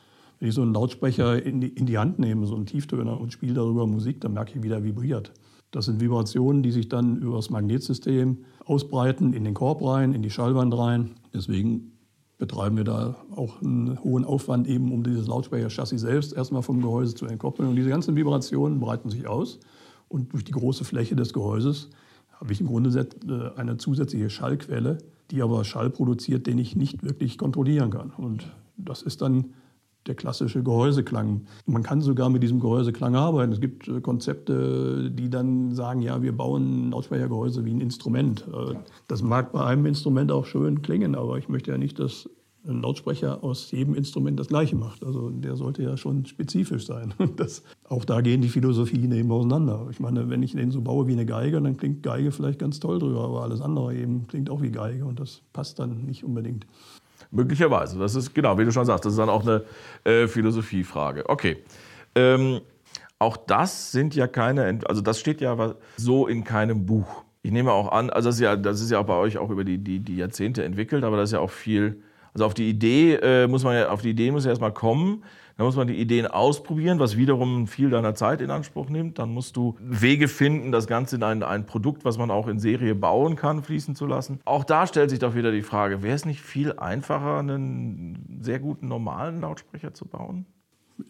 wenn ich so einen Lautsprecher in die, in die Hand nehme, so einen Tieftöner und spiele darüber Musik, dann merke ich, wie der vibriert. Das sind Vibrationen, die sich dann über das Magnetsystem ausbreiten, in den Korb rein, in die Schallwand rein. Deswegen betreiben wir da auch einen hohen Aufwand, eben um dieses Lautsprecherchassis selbst erstmal vom Gehäuse zu entkoppeln. Und diese ganzen Vibrationen breiten sich aus. Und durch die große Fläche des Gehäuses habe ich im Grunde äh, eine zusätzliche Schallquelle, die aber Schall produziert, den ich nicht wirklich kontrollieren kann. Und das ist dann der klassische Gehäuseklang. Man kann sogar mit diesem Gehäuseklang arbeiten. Es gibt äh, Konzepte, die dann sagen, ja, wir bauen Lautsprechergehäuse wie ein Instrument. Äh, das mag bei einem Instrument auch schön klingen, aber ich möchte ja nicht, dass ein Lautsprecher aus jedem Instrument das Gleiche macht. Also der sollte ja schon spezifisch sein. Das, auch da gehen die Philosophien eben auseinander. Ich meine, wenn ich den so baue wie eine Geige, dann klingt Geige vielleicht ganz toll drüber, aber alles andere eben klingt auch wie Geige und das passt dann nicht unbedingt. Möglicherweise. Das ist, genau, wie du schon sagst, das ist dann auch eine äh, Philosophiefrage. Okay. Ähm, auch das sind ja keine, also das steht ja so in keinem Buch. Ich nehme auch an, also das ist ja, das ist ja auch bei euch auch über die, die, die Jahrzehnte entwickelt, aber das ist ja auch viel, also auf die Idee äh, muss man ja, auf die Idee muss ja erstmal kommen. Dann muss man die Ideen ausprobieren, was wiederum viel deiner Zeit in Anspruch nimmt. Dann musst du Wege finden, das Ganze in ein, ein Produkt, was man auch in Serie bauen kann, fließen zu lassen. Auch da stellt sich doch wieder die Frage, wäre es nicht viel einfacher, einen sehr guten normalen Lautsprecher zu bauen?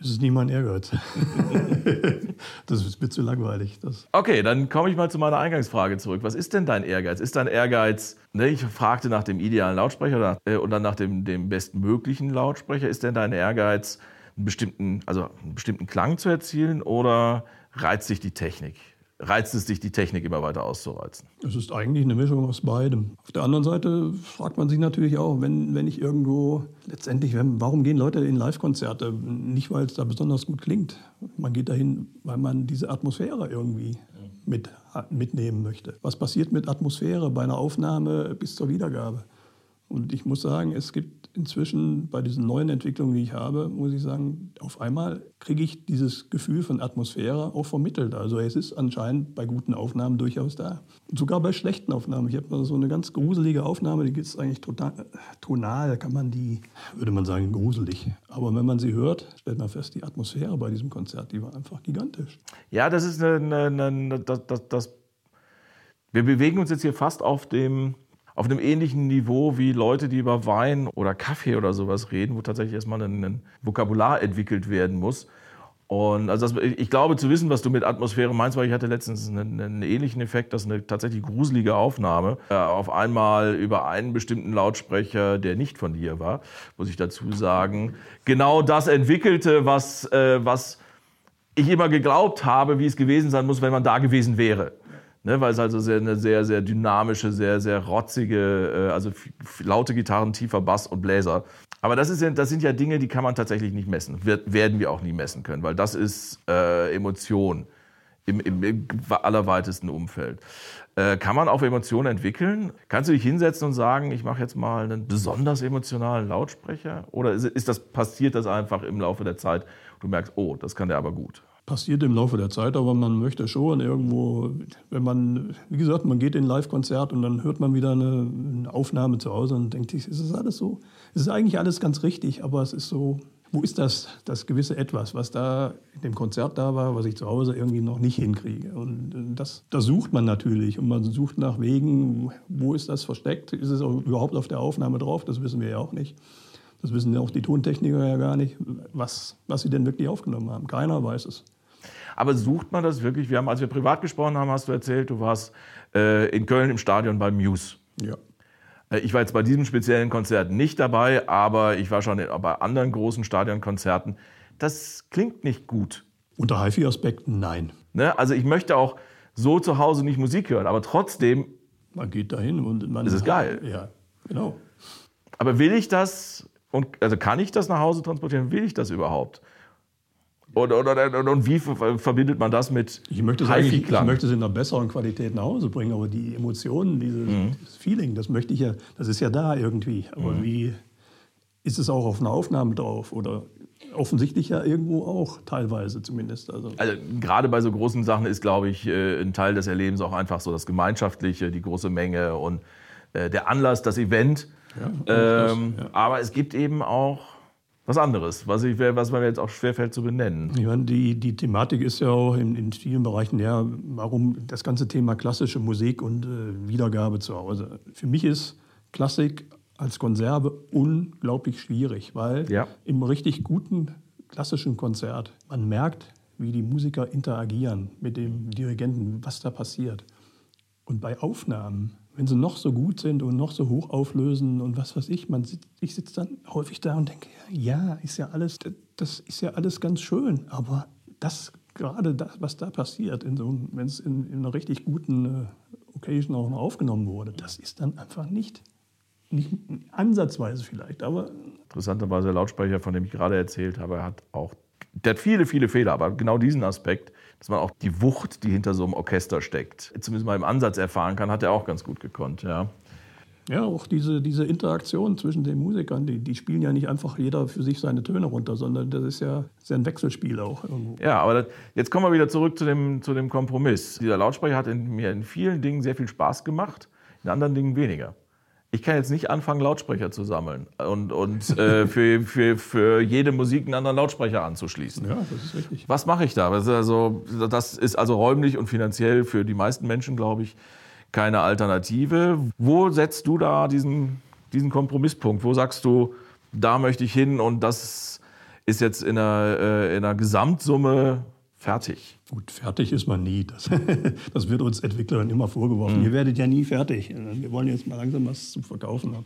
Es ist nie mein Ehrgeiz. das ist mir zu langweilig. Das okay, dann komme ich mal zu meiner Eingangsfrage zurück. Was ist denn dein Ehrgeiz? Ist dein Ehrgeiz, ne, ich fragte nach dem idealen Lautsprecher äh, und dann nach dem, dem bestmöglichen Lautsprecher. Ist denn dein Ehrgeiz, einen bestimmten, also einen bestimmten Klang zu erzielen oder reizt sich die Technik? Reizt es dich, die Technik immer weiter auszureizen? Es ist eigentlich eine Mischung aus beidem. Auf der anderen Seite fragt man sich natürlich auch, wenn, wenn ich irgendwo letztendlich, warum gehen Leute in Live-Konzerte? Nicht, weil es da besonders gut klingt. Man geht dahin, weil man diese Atmosphäre irgendwie mit, mitnehmen möchte. Was passiert mit Atmosphäre bei einer Aufnahme bis zur Wiedergabe? Und ich muss sagen, es gibt inzwischen bei diesen neuen Entwicklungen, die ich habe, muss ich sagen, auf einmal kriege ich dieses Gefühl von Atmosphäre auch vermittelt. Also es ist anscheinend bei guten Aufnahmen durchaus da. Und sogar bei schlechten Aufnahmen. Ich habe so eine ganz gruselige Aufnahme, die gibt es eigentlich total, tonal, kann man die, würde man sagen, gruselig. Aber wenn man sie hört, stellt man fest, die Atmosphäre bei diesem Konzert, die war einfach gigantisch. Ja, das ist eine, eine, eine das, das, das wir bewegen uns jetzt hier fast auf dem auf einem ähnlichen Niveau wie Leute, die über Wein oder Kaffee oder sowas reden, wo tatsächlich erstmal ein, ein Vokabular entwickelt werden muss. Und also das, ich glaube zu wissen, was du mit Atmosphäre meinst, weil ich hatte letztens einen, einen ähnlichen Effekt, dass eine tatsächlich gruselige Aufnahme äh, auf einmal über einen bestimmten Lautsprecher, der nicht von dir war, muss ich dazu sagen, genau das entwickelte, was, äh, was ich immer geglaubt habe, wie es gewesen sein muss, wenn man da gewesen wäre. Ne, weil es also sehr, eine sehr, sehr dynamische, sehr, sehr rotzige, äh, also laute Gitarren, tiefer Bass und Bläser. Aber das, ist, das sind ja Dinge, die kann man tatsächlich nicht messen. Wird, werden wir auch nie messen können, weil das ist äh, Emotion im, im, im allerweitesten Umfeld. Äh, kann man auch Emotionen entwickeln? Kannst du dich hinsetzen und sagen, ich mache jetzt mal einen besonders emotionalen Lautsprecher? Oder ist, ist das, passiert das einfach im Laufe der Zeit? Du merkst, oh, das kann der aber gut passiert im Laufe der Zeit, aber man möchte schon irgendwo, wenn man, wie gesagt, man geht in ein Live-Konzert und dann hört man wieder eine, eine, Aufnahme zu Hause und denkt sich, ist das alles so? Es ist eigentlich alles ganz richtig, aber es ist so, wo ist das, das gewisse Etwas, was da in dem Konzert da war, was ich zu Hause irgendwie noch nicht hinkriege? Und das, das sucht man natürlich und man sucht nach Wegen, wo ist das versteckt? Ist es überhaupt auf der Aufnahme drauf? Das wissen wir ja auch nicht. Das wissen ja auch die Tontechniker ja gar nicht, was, was sie denn wirklich aufgenommen haben. Keiner weiß es. Aber sucht man das wirklich? Wir haben, als wir privat gesprochen haben, hast du erzählt, du warst äh, in Köln im Stadion bei Muse. Ja. Äh, ich war jetzt bei diesem speziellen Konzert nicht dabei, aber ich war schon bei anderen großen Stadionkonzerten. Das klingt nicht gut. Unter HiFi-Aspekten nein. Ne? Also ich möchte auch so zu Hause nicht Musik hören, aber trotzdem. Man geht dahin und man. Das ist geil. Ja, genau. Aber will ich das und also kann ich das nach Hause transportieren? Will ich das überhaupt? Und, und, und, und wie verbindet man das mit ich möchte, es ich möchte es in einer besseren Qualität nach Hause bringen, aber die Emotionen, mhm. dieses Feeling, das möchte ich ja, das ist ja da irgendwie. Aber mhm. wie ist es auch auf einer Aufnahme drauf? Oder offensichtlich ja irgendwo auch, teilweise zumindest. Also, also gerade bei so großen Sachen ist, glaube ich, äh, ein Teil des Erlebens auch einfach so das Gemeinschaftliche, die große Menge und äh, der Anlass, das Event. Ja, ähm, ja. Aber es gibt eben auch was anderes, was, ich, was mir jetzt auch schwerfällt zu benennen. Ich meine, die, die Thematik ist ja auch in, in vielen Bereichen, ja, warum das ganze Thema klassische Musik und äh, Wiedergabe zu Hause. Für mich ist Klassik als Konserve unglaublich schwierig, weil ja. im richtig guten klassischen Konzert man merkt, wie die Musiker interagieren mit dem Dirigenten, was da passiert. Und bei Aufnahmen wenn sie noch so gut sind und noch so hoch auflösen und was weiß ich, man, ich sitze dann häufig da und denke, ja, ist ja alles, das ist ja alles ganz schön, aber das gerade das, was da passiert, so, wenn es in, in, einer richtig guten äh, Occasion auch noch aufgenommen wurde, das ist dann einfach nicht, nicht ansatzweise vielleicht, aber interessanterweise der Lautsprecher, von dem ich gerade erzählt habe, hat auch, der hat viele, viele Fehler, aber genau diesen Aspekt dass man auch die Wucht, die hinter so einem Orchester steckt, zumindest mal im Ansatz erfahren kann, hat er auch ganz gut gekonnt. Ja. Ja, auch diese, diese Interaktion zwischen den Musikern, die, die spielen ja nicht einfach jeder für sich seine Töne runter, sondern das ist ja, ist ja ein Wechselspiel auch irgendwo. Ja, aber das, jetzt kommen wir wieder zurück zu dem, zu dem Kompromiss. Dieser Lautsprecher hat in, mir in vielen Dingen sehr viel Spaß gemacht, in anderen Dingen weniger ich kann jetzt nicht anfangen, Lautsprecher zu sammeln und, und äh, für, für, für jede Musik einen anderen Lautsprecher anzuschließen. Ja, das ist richtig. Was mache ich da? Das ist, also, das ist also räumlich und finanziell für die meisten Menschen, glaube ich, keine Alternative. Wo setzt du da diesen, diesen Kompromisspunkt? Wo sagst du, da möchte ich hin und das ist jetzt in einer, äh, in einer Gesamtsumme fertig. Gut, fertig ist man nie. Das, das wird uns Entwicklern immer vorgeworfen. Mhm. Ihr werdet ja nie fertig. Wir wollen jetzt mal langsam was zu verkaufen haben.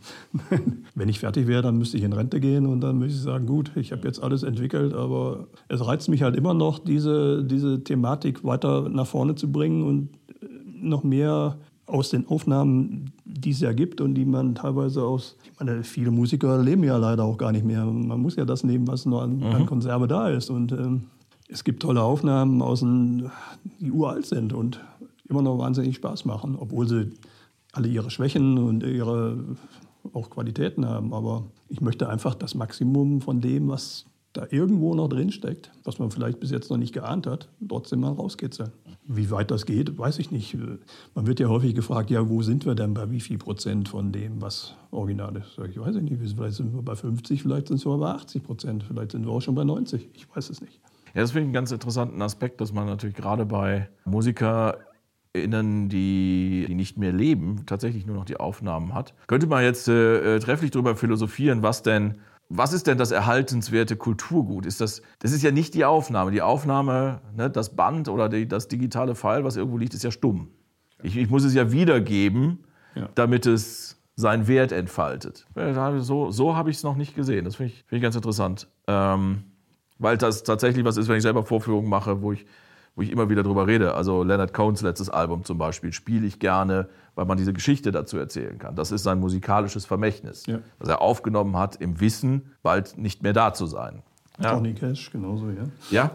Wenn ich fertig wäre, dann müsste ich in Rente gehen und dann müsste ich sagen, gut, ich habe jetzt alles entwickelt, aber es reizt mich halt immer noch, diese, diese Thematik weiter nach vorne zu bringen und äh, noch mehr aus den Aufnahmen, die es ja gibt und die man teilweise aus, ich meine, viele Musiker leben ja leider auch gar nicht mehr. Man muss ja das nehmen, was noch an, mhm. an Konserve da ist. Und ähm, es gibt tolle Aufnahmen, aus den, die uralt sind und immer noch wahnsinnig Spaß machen, obwohl sie alle ihre Schwächen und ihre auch Qualitäten haben. Aber ich möchte einfach das Maximum von dem, was da irgendwo noch drinsteckt, was man vielleicht bis jetzt noch nicht geahnt hat, trotzdem mal rauskitzeln. Wie weit das geht, weiß ich nicht. Man wird ja häufig gefragt, ja, wo sind wir denn bei wie viel Prozent von dem, was original ist? Ich weiß nicht, vielleicht sind wir bei 50, vielleicht sind wir bei 80 Prozent, vielleicht sind wir auch schon bei 90, ich weiß es nicht. Ja, das finde ich einen ganz interessanten Aspekt, dass man natürlich gerade bei MusikerInnen, die, die nicht mehr leben, tatsächlich nur noch die Aufnahmen hat. Könnte man jetzt äh, äh trefflich darüber philosophieren, was denn was ist denn das erhaltenswerte Kulturgut? Ist das, das ist ja nicht die Aufnahme. Die Aufnahme, ne, das Band oder die, das digitale File, was irgendwo liegt, ist ja stumm. Ich, ich muss es ja wiedergeben, ja. damit es seinen Wert entfaltet. So, so habe ich es noch nicht gesehen. Das finde ich, find ich ganz interessant. Ähm, weil das tatsächlich was ist, wenn ich selber Vorführungen mache, wo ich, wo ich immer wieder drüber rede. Also Leonard Cohns letztes Album zum Beispiel spiele ich gerne, weil man diese Geschichte dazu erzählen kann. Das ist sein musikalisches Vermächtnis, ja. das er aufgenommen hat im Wissen, bald nicht mehr da zu sein. Ja. Johnny Cash genauso, ja. Ja,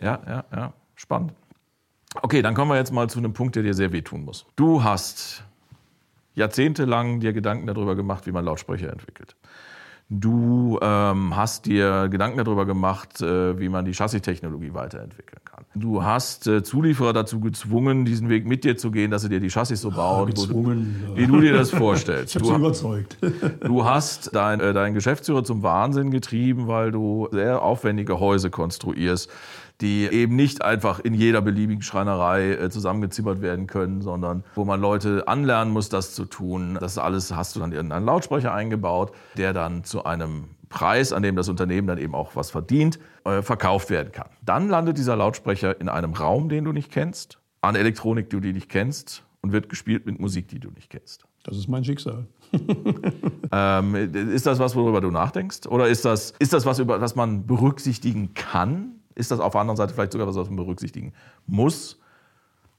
ja, ja, ja. Spannend. Okay, dann kommen wir jetzt mal zu einem Punkt, der dir sehr wehtun muss. Du hast jahrzehntelang dir Gedanken darüber gemacht, wie man Lautsprecher entwickelt. Du ähm, hast dir Gedanken darüber gemacht, äh, wie man die Chassistechnologie weiterentwickeln kann. Du hast äh, Zulieferer dazu gezwungen, diesen Weg mit dir zu gehen, dass sie dir die Chassis so bauen, gezwungen, du, wie du dir das vorstellst. ich habe überzeugt. du hast deinen äh, dein Geschäftsführer zum Wahnsinn getrieben, weil du sehr aufwendige Häuser konstruierst die eben nicht einfach in jeder beliebigen Schreinerei äh, zusammengezimmert werden können, sondern wo man Leute anlernen muss, das zu tun. Das alles hast du dann in einen Lautsprecher eingebaut, der dann zu einem Preis, an dem das Unternehmen dann eben auch was verdient, äh, verkauft werden kann. Dann landet dieser Lautsprecher in einem Raum, den du nicht kennst, an Elektronik, die du nicht kennst und wird gespielt mit Musik, die du nicht kennst. Das ist mein Schicksal. ähm, ist das was, worüber du nachdenkst? Oder ist das, ist das was, über, was man berücksichtigen kann? Ist das auf der anderen Seite vielleicht sogar was, was man berücksichtigen muss?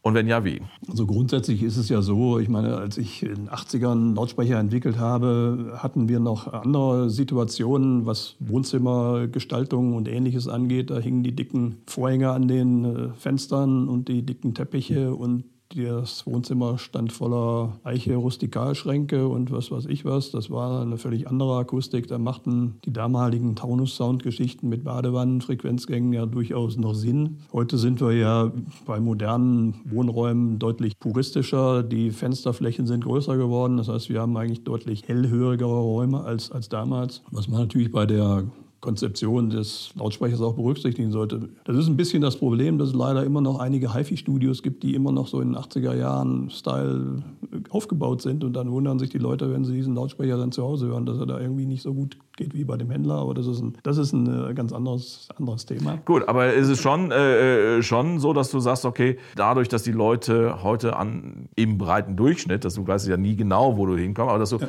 Und wenn ja, wie? Also grundsätzlich ist es ja so, ich meine, als ich in den 80ern Lautsprecher entwickelt habe, hatten wir noch andere Situationen, was Wohnzimmergestaltung und ähnliches angeht. Da hingen die dicken Vorhänge an den äh, Fenstern und die dicken Teppiche und das Wohnzimmer stand voller Eiche, Rustikalschränke und was weiß ich was. Das war eine völlig andere Akustik. Da machten die damaligen Taunus-Sound-Geschichten mit Badewannen, Frequenzgängen ja durchaus noch Sinn. Heute sind wir ja bei modernen Wohnräumen deutlich puristischer. Die Fensterflächen sind größer geworden. Das heißt, wir haben eigentlich deutlich hellhörigere Räume als, als damals. Was man natürlich bei der Konzeption des Lautsprechers auch berücksichtigen sollte. Das ist ein bisschen das Problem, dass es leider immer noch einige HiFi-Studios gibt, die immer noch so in den 80er Jahren Style aufgebaut sind und dann wundern sich die Leute, wenn sie diesen Lautsprecher dann zu Hause hören, dass er da irgendwie nicht so gut geht wie bei dem Händler. Aber das ist ein, das ist ein äh, ganz anderes, anderes Thema. Gut, aber ist es schon, äh, äh, schon so, dass du sagst, okay, dadurch, dass die Leute heute an, im breiten Durchschnitt, dass du weißt ja nie genau, wo du hinkommst, aber dass, du, ja.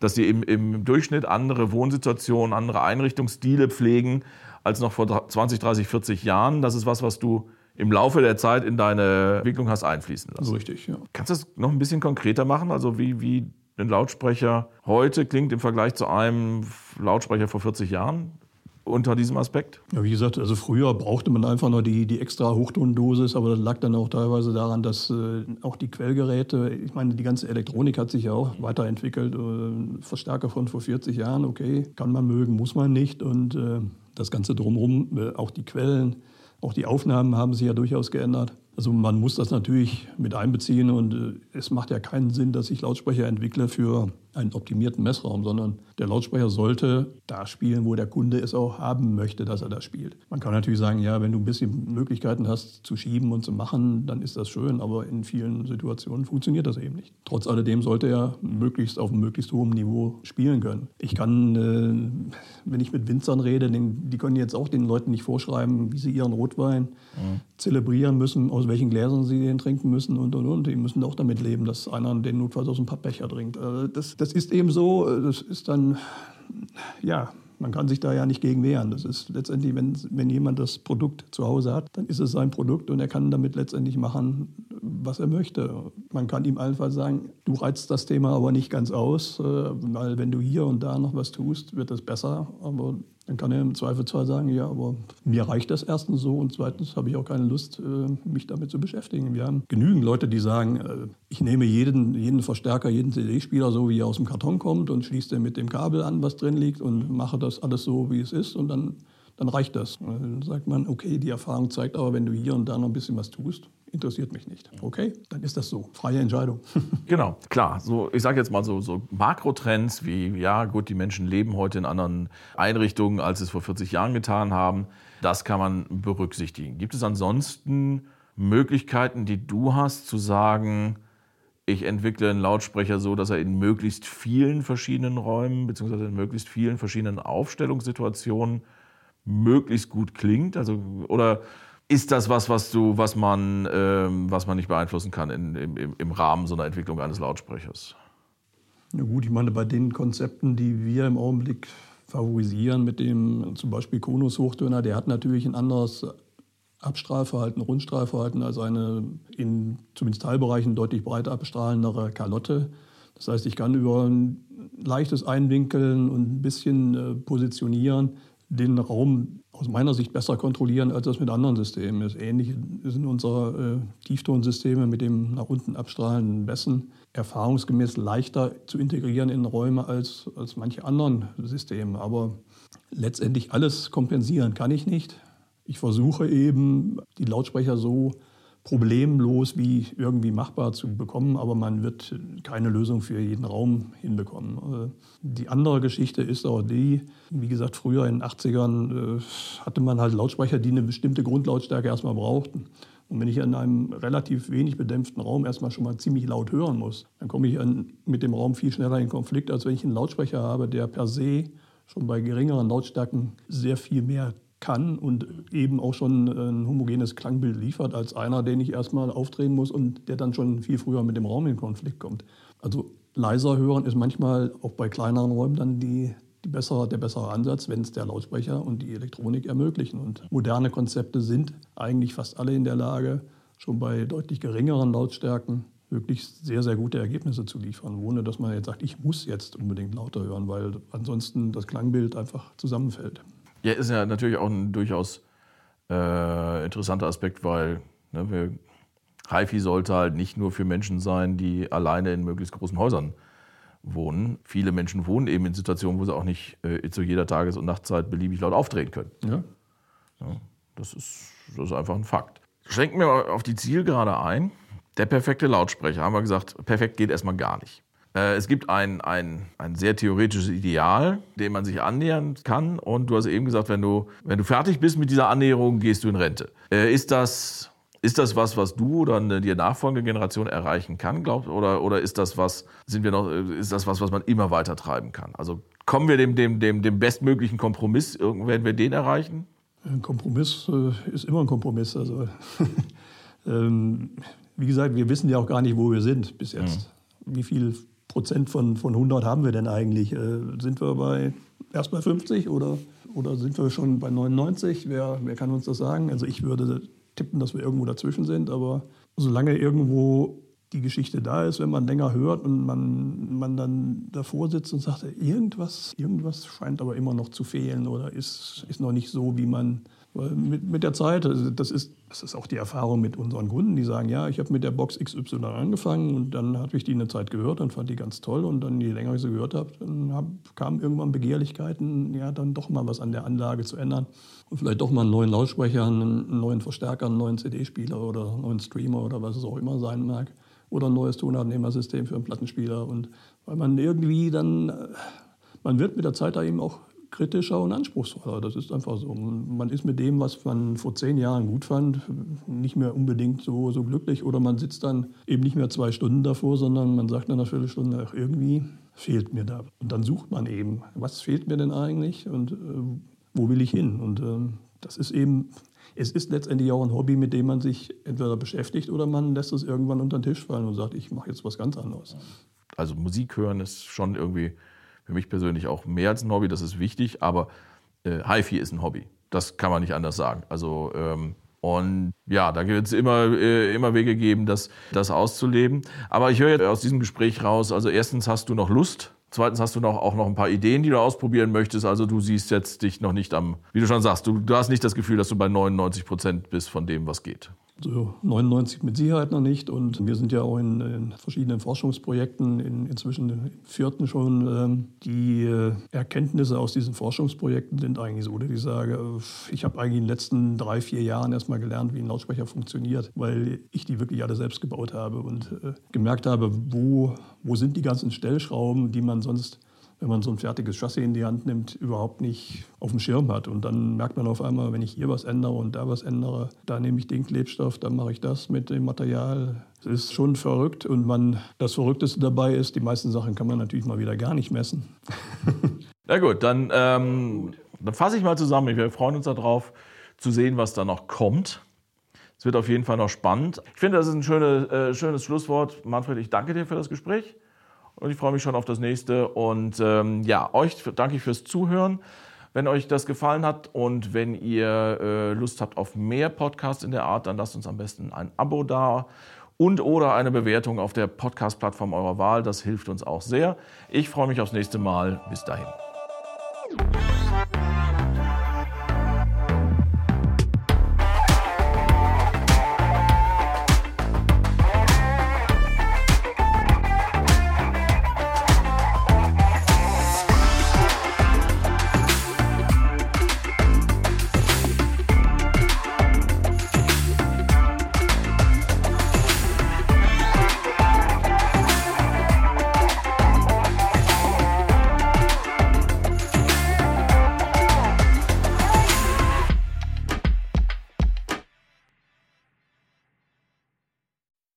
dass die im, im Durchschnitt andere Wohnsituationen, andere Einrichtungsstile pflegen als noch vor 20, 30, 40 Jahren, das ist was, was du im Laufe der Zeit in deine Entwicklung hast einfließen lassen. Richtig, ja. Kannst du das noch ein bisschen konkreter machen? Also wie, wie ein Lautsprecher heute klingt im Vergleich zu einem Lautsprecher vor 40 Jahren? unter diesem Aspekt? Ja, wie gesagt, also früher brauchte man einfach nur die, die extra Hochtondosis, aber das lag dann auch teilweise daran, dass äh, auch die Quellgeräte, ich meine, die ganze Elektronik hat sich ja auch weiterentwickelt. Äh, Verstärker von vor 40 Jahren, okay, kann man mögen, muss man nicht. Und äh, das Ganze drumherum, äh, auch die Quellen, auch die Aufnahmen haben sich ja durchaus geändert. Also man muss das natürlich mit einbeziehen und äh, es macht ja keinen Sinn, dass ich Lautsprecher entwickle für einen optimierten Messraum, sondern der Lautsprecher sollte da spielen, wo der Kunde es auch haben möchte, dass er das spielt. Man kann natürlich sagen, ja, wenn du ein bisschen Möglichkeiten hast zu schieben und zu machen, dann ist das schön, aber in vielen Situationen funktioniert das eben nicht. Trotz alledem sollte er möglichst auf einem möglichst hohen Niveau spielen können. Ich kann, äh, wenn ich mit Winzern rede, die können jetzt auch den Leuten nicht vorschreiben, wie sie ihren Rotwein mhm. zelebrieren müssen, aus welchen Gläsern sie den trinken müssen und und und. Die müssen auch damit leben, dass einer den notfalls aus ein paar Becher trinkt. Also das, das ist eben so, das ist dann, ja, man kann sich da ja nicht gegen wehren. Das ist letztendlich, wenn, wenn jemand das Produkt zu Hause hat, dann ist es sein Produkt und er kann damit letztendlich machen, was er möchte. Man kann ihm allenfalls sagen, du reizt das Thema aber nicht ganz aus, äh, weil wenn du hier und da noch was tust, wird es besser. Aber dann kann er im Zweifelsfall sagen, ja, aber mir reicht das erstens so und zweitens habe ich auch keine Lust, äh, mich damit zu beschäftigen. Wir haben genügend Leute, die sagen, äh, ich nehme jeden, jeden Verstärker, jeden CD-Spieler so, wie er aus dem Karton kommt und schließe den mit dem Kabel an, was drin liegt und mache das alles so, wie es ist und dann, dann reicht das. Dann sagt man, okay, die Erfahrung zeigt aber, wenn du hier und da noch ein bisschen was tust, interessiert mich nicht. Okay, dann ist das so. Freie Entscheidung. genau, klar. So, ich sage jetzt mal so, so Makrotrends wie, ja gut, die Menschen leben heute in anderen Einrichtungen, als sie es vor 40 Jahren getan haben. Das kann man berücksichtigen. Gibt es ansonsten Möglichkeiten, die du hast, zu sagen, ich entwickle einen Lautsprecher so, dass er in möglichst vielen verschiedenen Räumen beziehungsweise in möglichst vielen verschiedenen Aufstellungssituationen möglichst gut klingt? Also, oder ist das was, was, du, was, man, ähm, was man nicht beeinflussen kann in, im, im Rahmen so einer Entwicklung eines Lautsprechers? Na gut, ich meine, bei den Konzepten, die wir im Augenblick favorisieren, mit dem zum Beispiel Konus-Hochtöner, der hat natürlich ein anderes Abstrahlverhalten, Rundstrahlverhalten als eine in zumindest Teilbereichen deutlich breiter abstrahlendere Kalotte. Das heißt, ich kann über ein leichtes Einwinkeln und ein bisschen äh, positionieren den Raum aus meiner Sicht besser kontrollieren, als das mit anderen Systemen ist. Ähnlich sind unsere äh, Tieftonsysteme mit dem nach unten abstrahlenden Bässen erfahrungsgemäß leichter zu integrieren in Räume als, als manche anderen Systeme. Aber letztendlich alles kompensieren kann ich nicht. Ich versuche eben, die Lautsprecher so problemlos wie irgendwie machbar zu bekommen, aber man wird keine Lösung für jeden Raum hinbekommen. Äh, die andere Geschichte ist auch die, wie gesagt, früher in den 80ern äh, hatte man halt Lautsprecher, die eine bestimmte Grundlautstärke erstmal brauchten. Und wenn ich in einem relativ wenig bedämpften Raum erstmal schon mal ziemlich laut hören muss, dann komme ich mit dem Raum viel schneller in Konflikt, als wenn ich einen Lautsprecher habe, der per se schon bei geringeren Lautstärken sehr viel mehr kann und eben auch schon ein homogenes Klangbild liefert, als einer, den ich erstmal aufdrehen muss und der dann schon viel früher mit dem Raum in Konflikt kommt. Also leiser hören ist manchmal auch bei kleineren Räumen dann die, die bessere, der bessere Ansatz, wenn es der Lautsprecher und die Elektronik ermöglichen. Und moderne Konzepte sind eigentlich fast alle in der Lage, schon bei deutlich geringeren Lautstärken wirklich sehr, sehr gute Ergebnisse zu liefern, ohne dass man jetzt sagt, ich muss jetzt unbedingt lauter hören, weil ansonsten das Klangbild einfach zusammenfällt. Ja, ist ja natürlich auch ein durchaus äh, interessanter Aspekt, weil ne, HiFi sollte halt nicht nur für Menschen sein, die alleine in möglichst großen Häusern wohnen. Viele Menschen wohnen eben in Situationen, wo sie auch nicht äh, zu jeder Tages- und Nachtzeit beliebig laut aufdrehen können. Ja. ja das, ist, das ist einfach ein Fakt. Schränken wir auf die Zielgerade ein. Der perfekte Lautsprecher, haben wir gesagt, perfekt geht erstmal gar nicht. Äh, es gibt ein, ein, ein sehr theoretisches Ideal, dem man sich annähern kann. Und du hast eben gesagt, wenn du, wenn du fertig bist mit dieser Annäherung, gehst du in Rente. Äh, ist das, ist das was, was du oder eine dir nachfolgende Generation erreichen kann, glaubst oder, oder ist das was, sind wir noch, ist das was, was man immer weiter treiben kann? Also kommen wir dem, dem, dem, dem bestmöglichen Kompromiss, werden wir den erreichen? Ein Kompromiss äh, ist immer ein Kompromiss. Also, ähm, wie gesagt, wir wissen ja auch gar nicht, wo wir sind bis jetzt. Mhm. Wie viel Prozent von, von 100 haben wir denn eigentlich? Äh, sind wir bei, erst bei 50 oder, oder sind wir schon bei 99? Wer, wer kann uns das sagen? Also ich würde tippen, dass wir irgendwo dazwischen sind, aber solange irgendwo die Geschichte da ist, wenn man länger hört und man, man dann davor sitzt und sagt, irgendwas, irgendwas scheint aber immer noch zu fehlen oder ist, ist noch nicht so, wie man mit, mit der Zeit, also das ist, das ist auch die Erfahrung mit unseren Kunden, die sagen, ja, ich habe mit der Box XY angefangen und dann habe ich die eine Zeit gehört und fand die ganz toll. Und dann, je länger ich sie gehört habe, dann hab, kamen irgendwann Begehrlichkeiten, ja, dann doch mal was an der Anlage zu ändern. Und vielleicht doch mal einen neuen Lautsprecher, einen neuen Verstärker, einen neuen CD-Spieler oder einen neuen Streamer oder was es auch immer sein mag. Oder ein neues Tonabnehmersystem für einen Plattenspieler. Und weil man irgendwie dann, man wird mit der Zeit da eben auch kritischer und anspruchsvoller. Das ist einfach so. Man ist mit dem, was man vor zehn Jahren gut fand, nicht mehr unbedingt so, so glücklich. Oder man sitzt dann eben nicht mehr zwei Stunden davor, sondern man sagt nach einer Viertelstunde, ach, irgendwie fehlt mir da. Und dann sucht man eben, was fehlt mir denn eigentlich und äh, wo will ich hin? Und äh, das ist eben, es ist letztendlich auch ein Hobby, mit dem man sich entweder beschäftigt oder man lässt es irgendwann unter den Tisch fallen und sagt, ich mache jetzt was ganz anderes. Also Musik hören ist schon irgendwie für mich persönlich auch mehr als ein Hobby, das ist wichtig, aber äh, HiFi ist ein Hobby. Das kann man nicht anders sagen. Also ähm, und ja, da wird es immer, äh, immer Wege geben, das, das auszuleben. Aber ich höre jetzt aus diesem Gespräch raus, also erstens hast du noch Lust, zweitens hast du noch, auch noch ein paar Ideen, die du ausprobieren möchtest. Also du siehst jetzt dich noch nicht am, wie du schon sagst, du, du hast nicht das Gefühl, dass du bei 99 Prozent bist von dem, was geht. So 99 mit Sicherheit noch nicht. Und wir sind ja auch in, in verschiedenen Forschungsprojekten, in, inzwischen im vierten schon. Ähm, die äh, Erkenntnisse aus diesen Forschungsprojekten sind eigentlich so, dass ich sage, ich habe eigentlich in den letzten drei, vier Jahren erstmal gelernt, wie ein Lautsprecher funktioniert, weil ich die wirklich alle selbst gebaut habe und äh, gemerkt habe, wo, wo sind die ganzen Stellschrauben, die man sonst wenn man so ein fertiges Chassis in die Hand nimmt, überhaupt nicht auf dem Schirm hat. Und dann merkt man auf einmal, wenn ich hier was ändere und da was ändere, da nehme ich den Klebstoff, dann mache ich das mit dem Material. Es ist schon verrückt und man, das Verrückteste dabei ist, die meisten Sachen kann man natürlich mal wieder gar nicht messen. Na gut, dann, ähm, dann fasse ich mal zusammen. Wir freuen uns darauf zu sehen, was da noch kommt. Es wird auf jeden Fall noch spannend. Ich finde, das ist ein schönes, äh, schönes Schlusswort. Manfred, ich danke dir für das Gespräch. Und ich freue mich schon auf das nächste. Und ähm, ja, euch danke ich fürs Zuhören. Wenn euch das gefallen hat und wenn ihr äh, Lust habt auf mehr Podcasts in der Art, dann lasst uns am besten ein Abo da und oder eine Bewertung auf der Podcast-Plattform eurer Wahl. Das hilft uns auch sehr. Ich freue mich aufs nächste Mal. Bis dahin.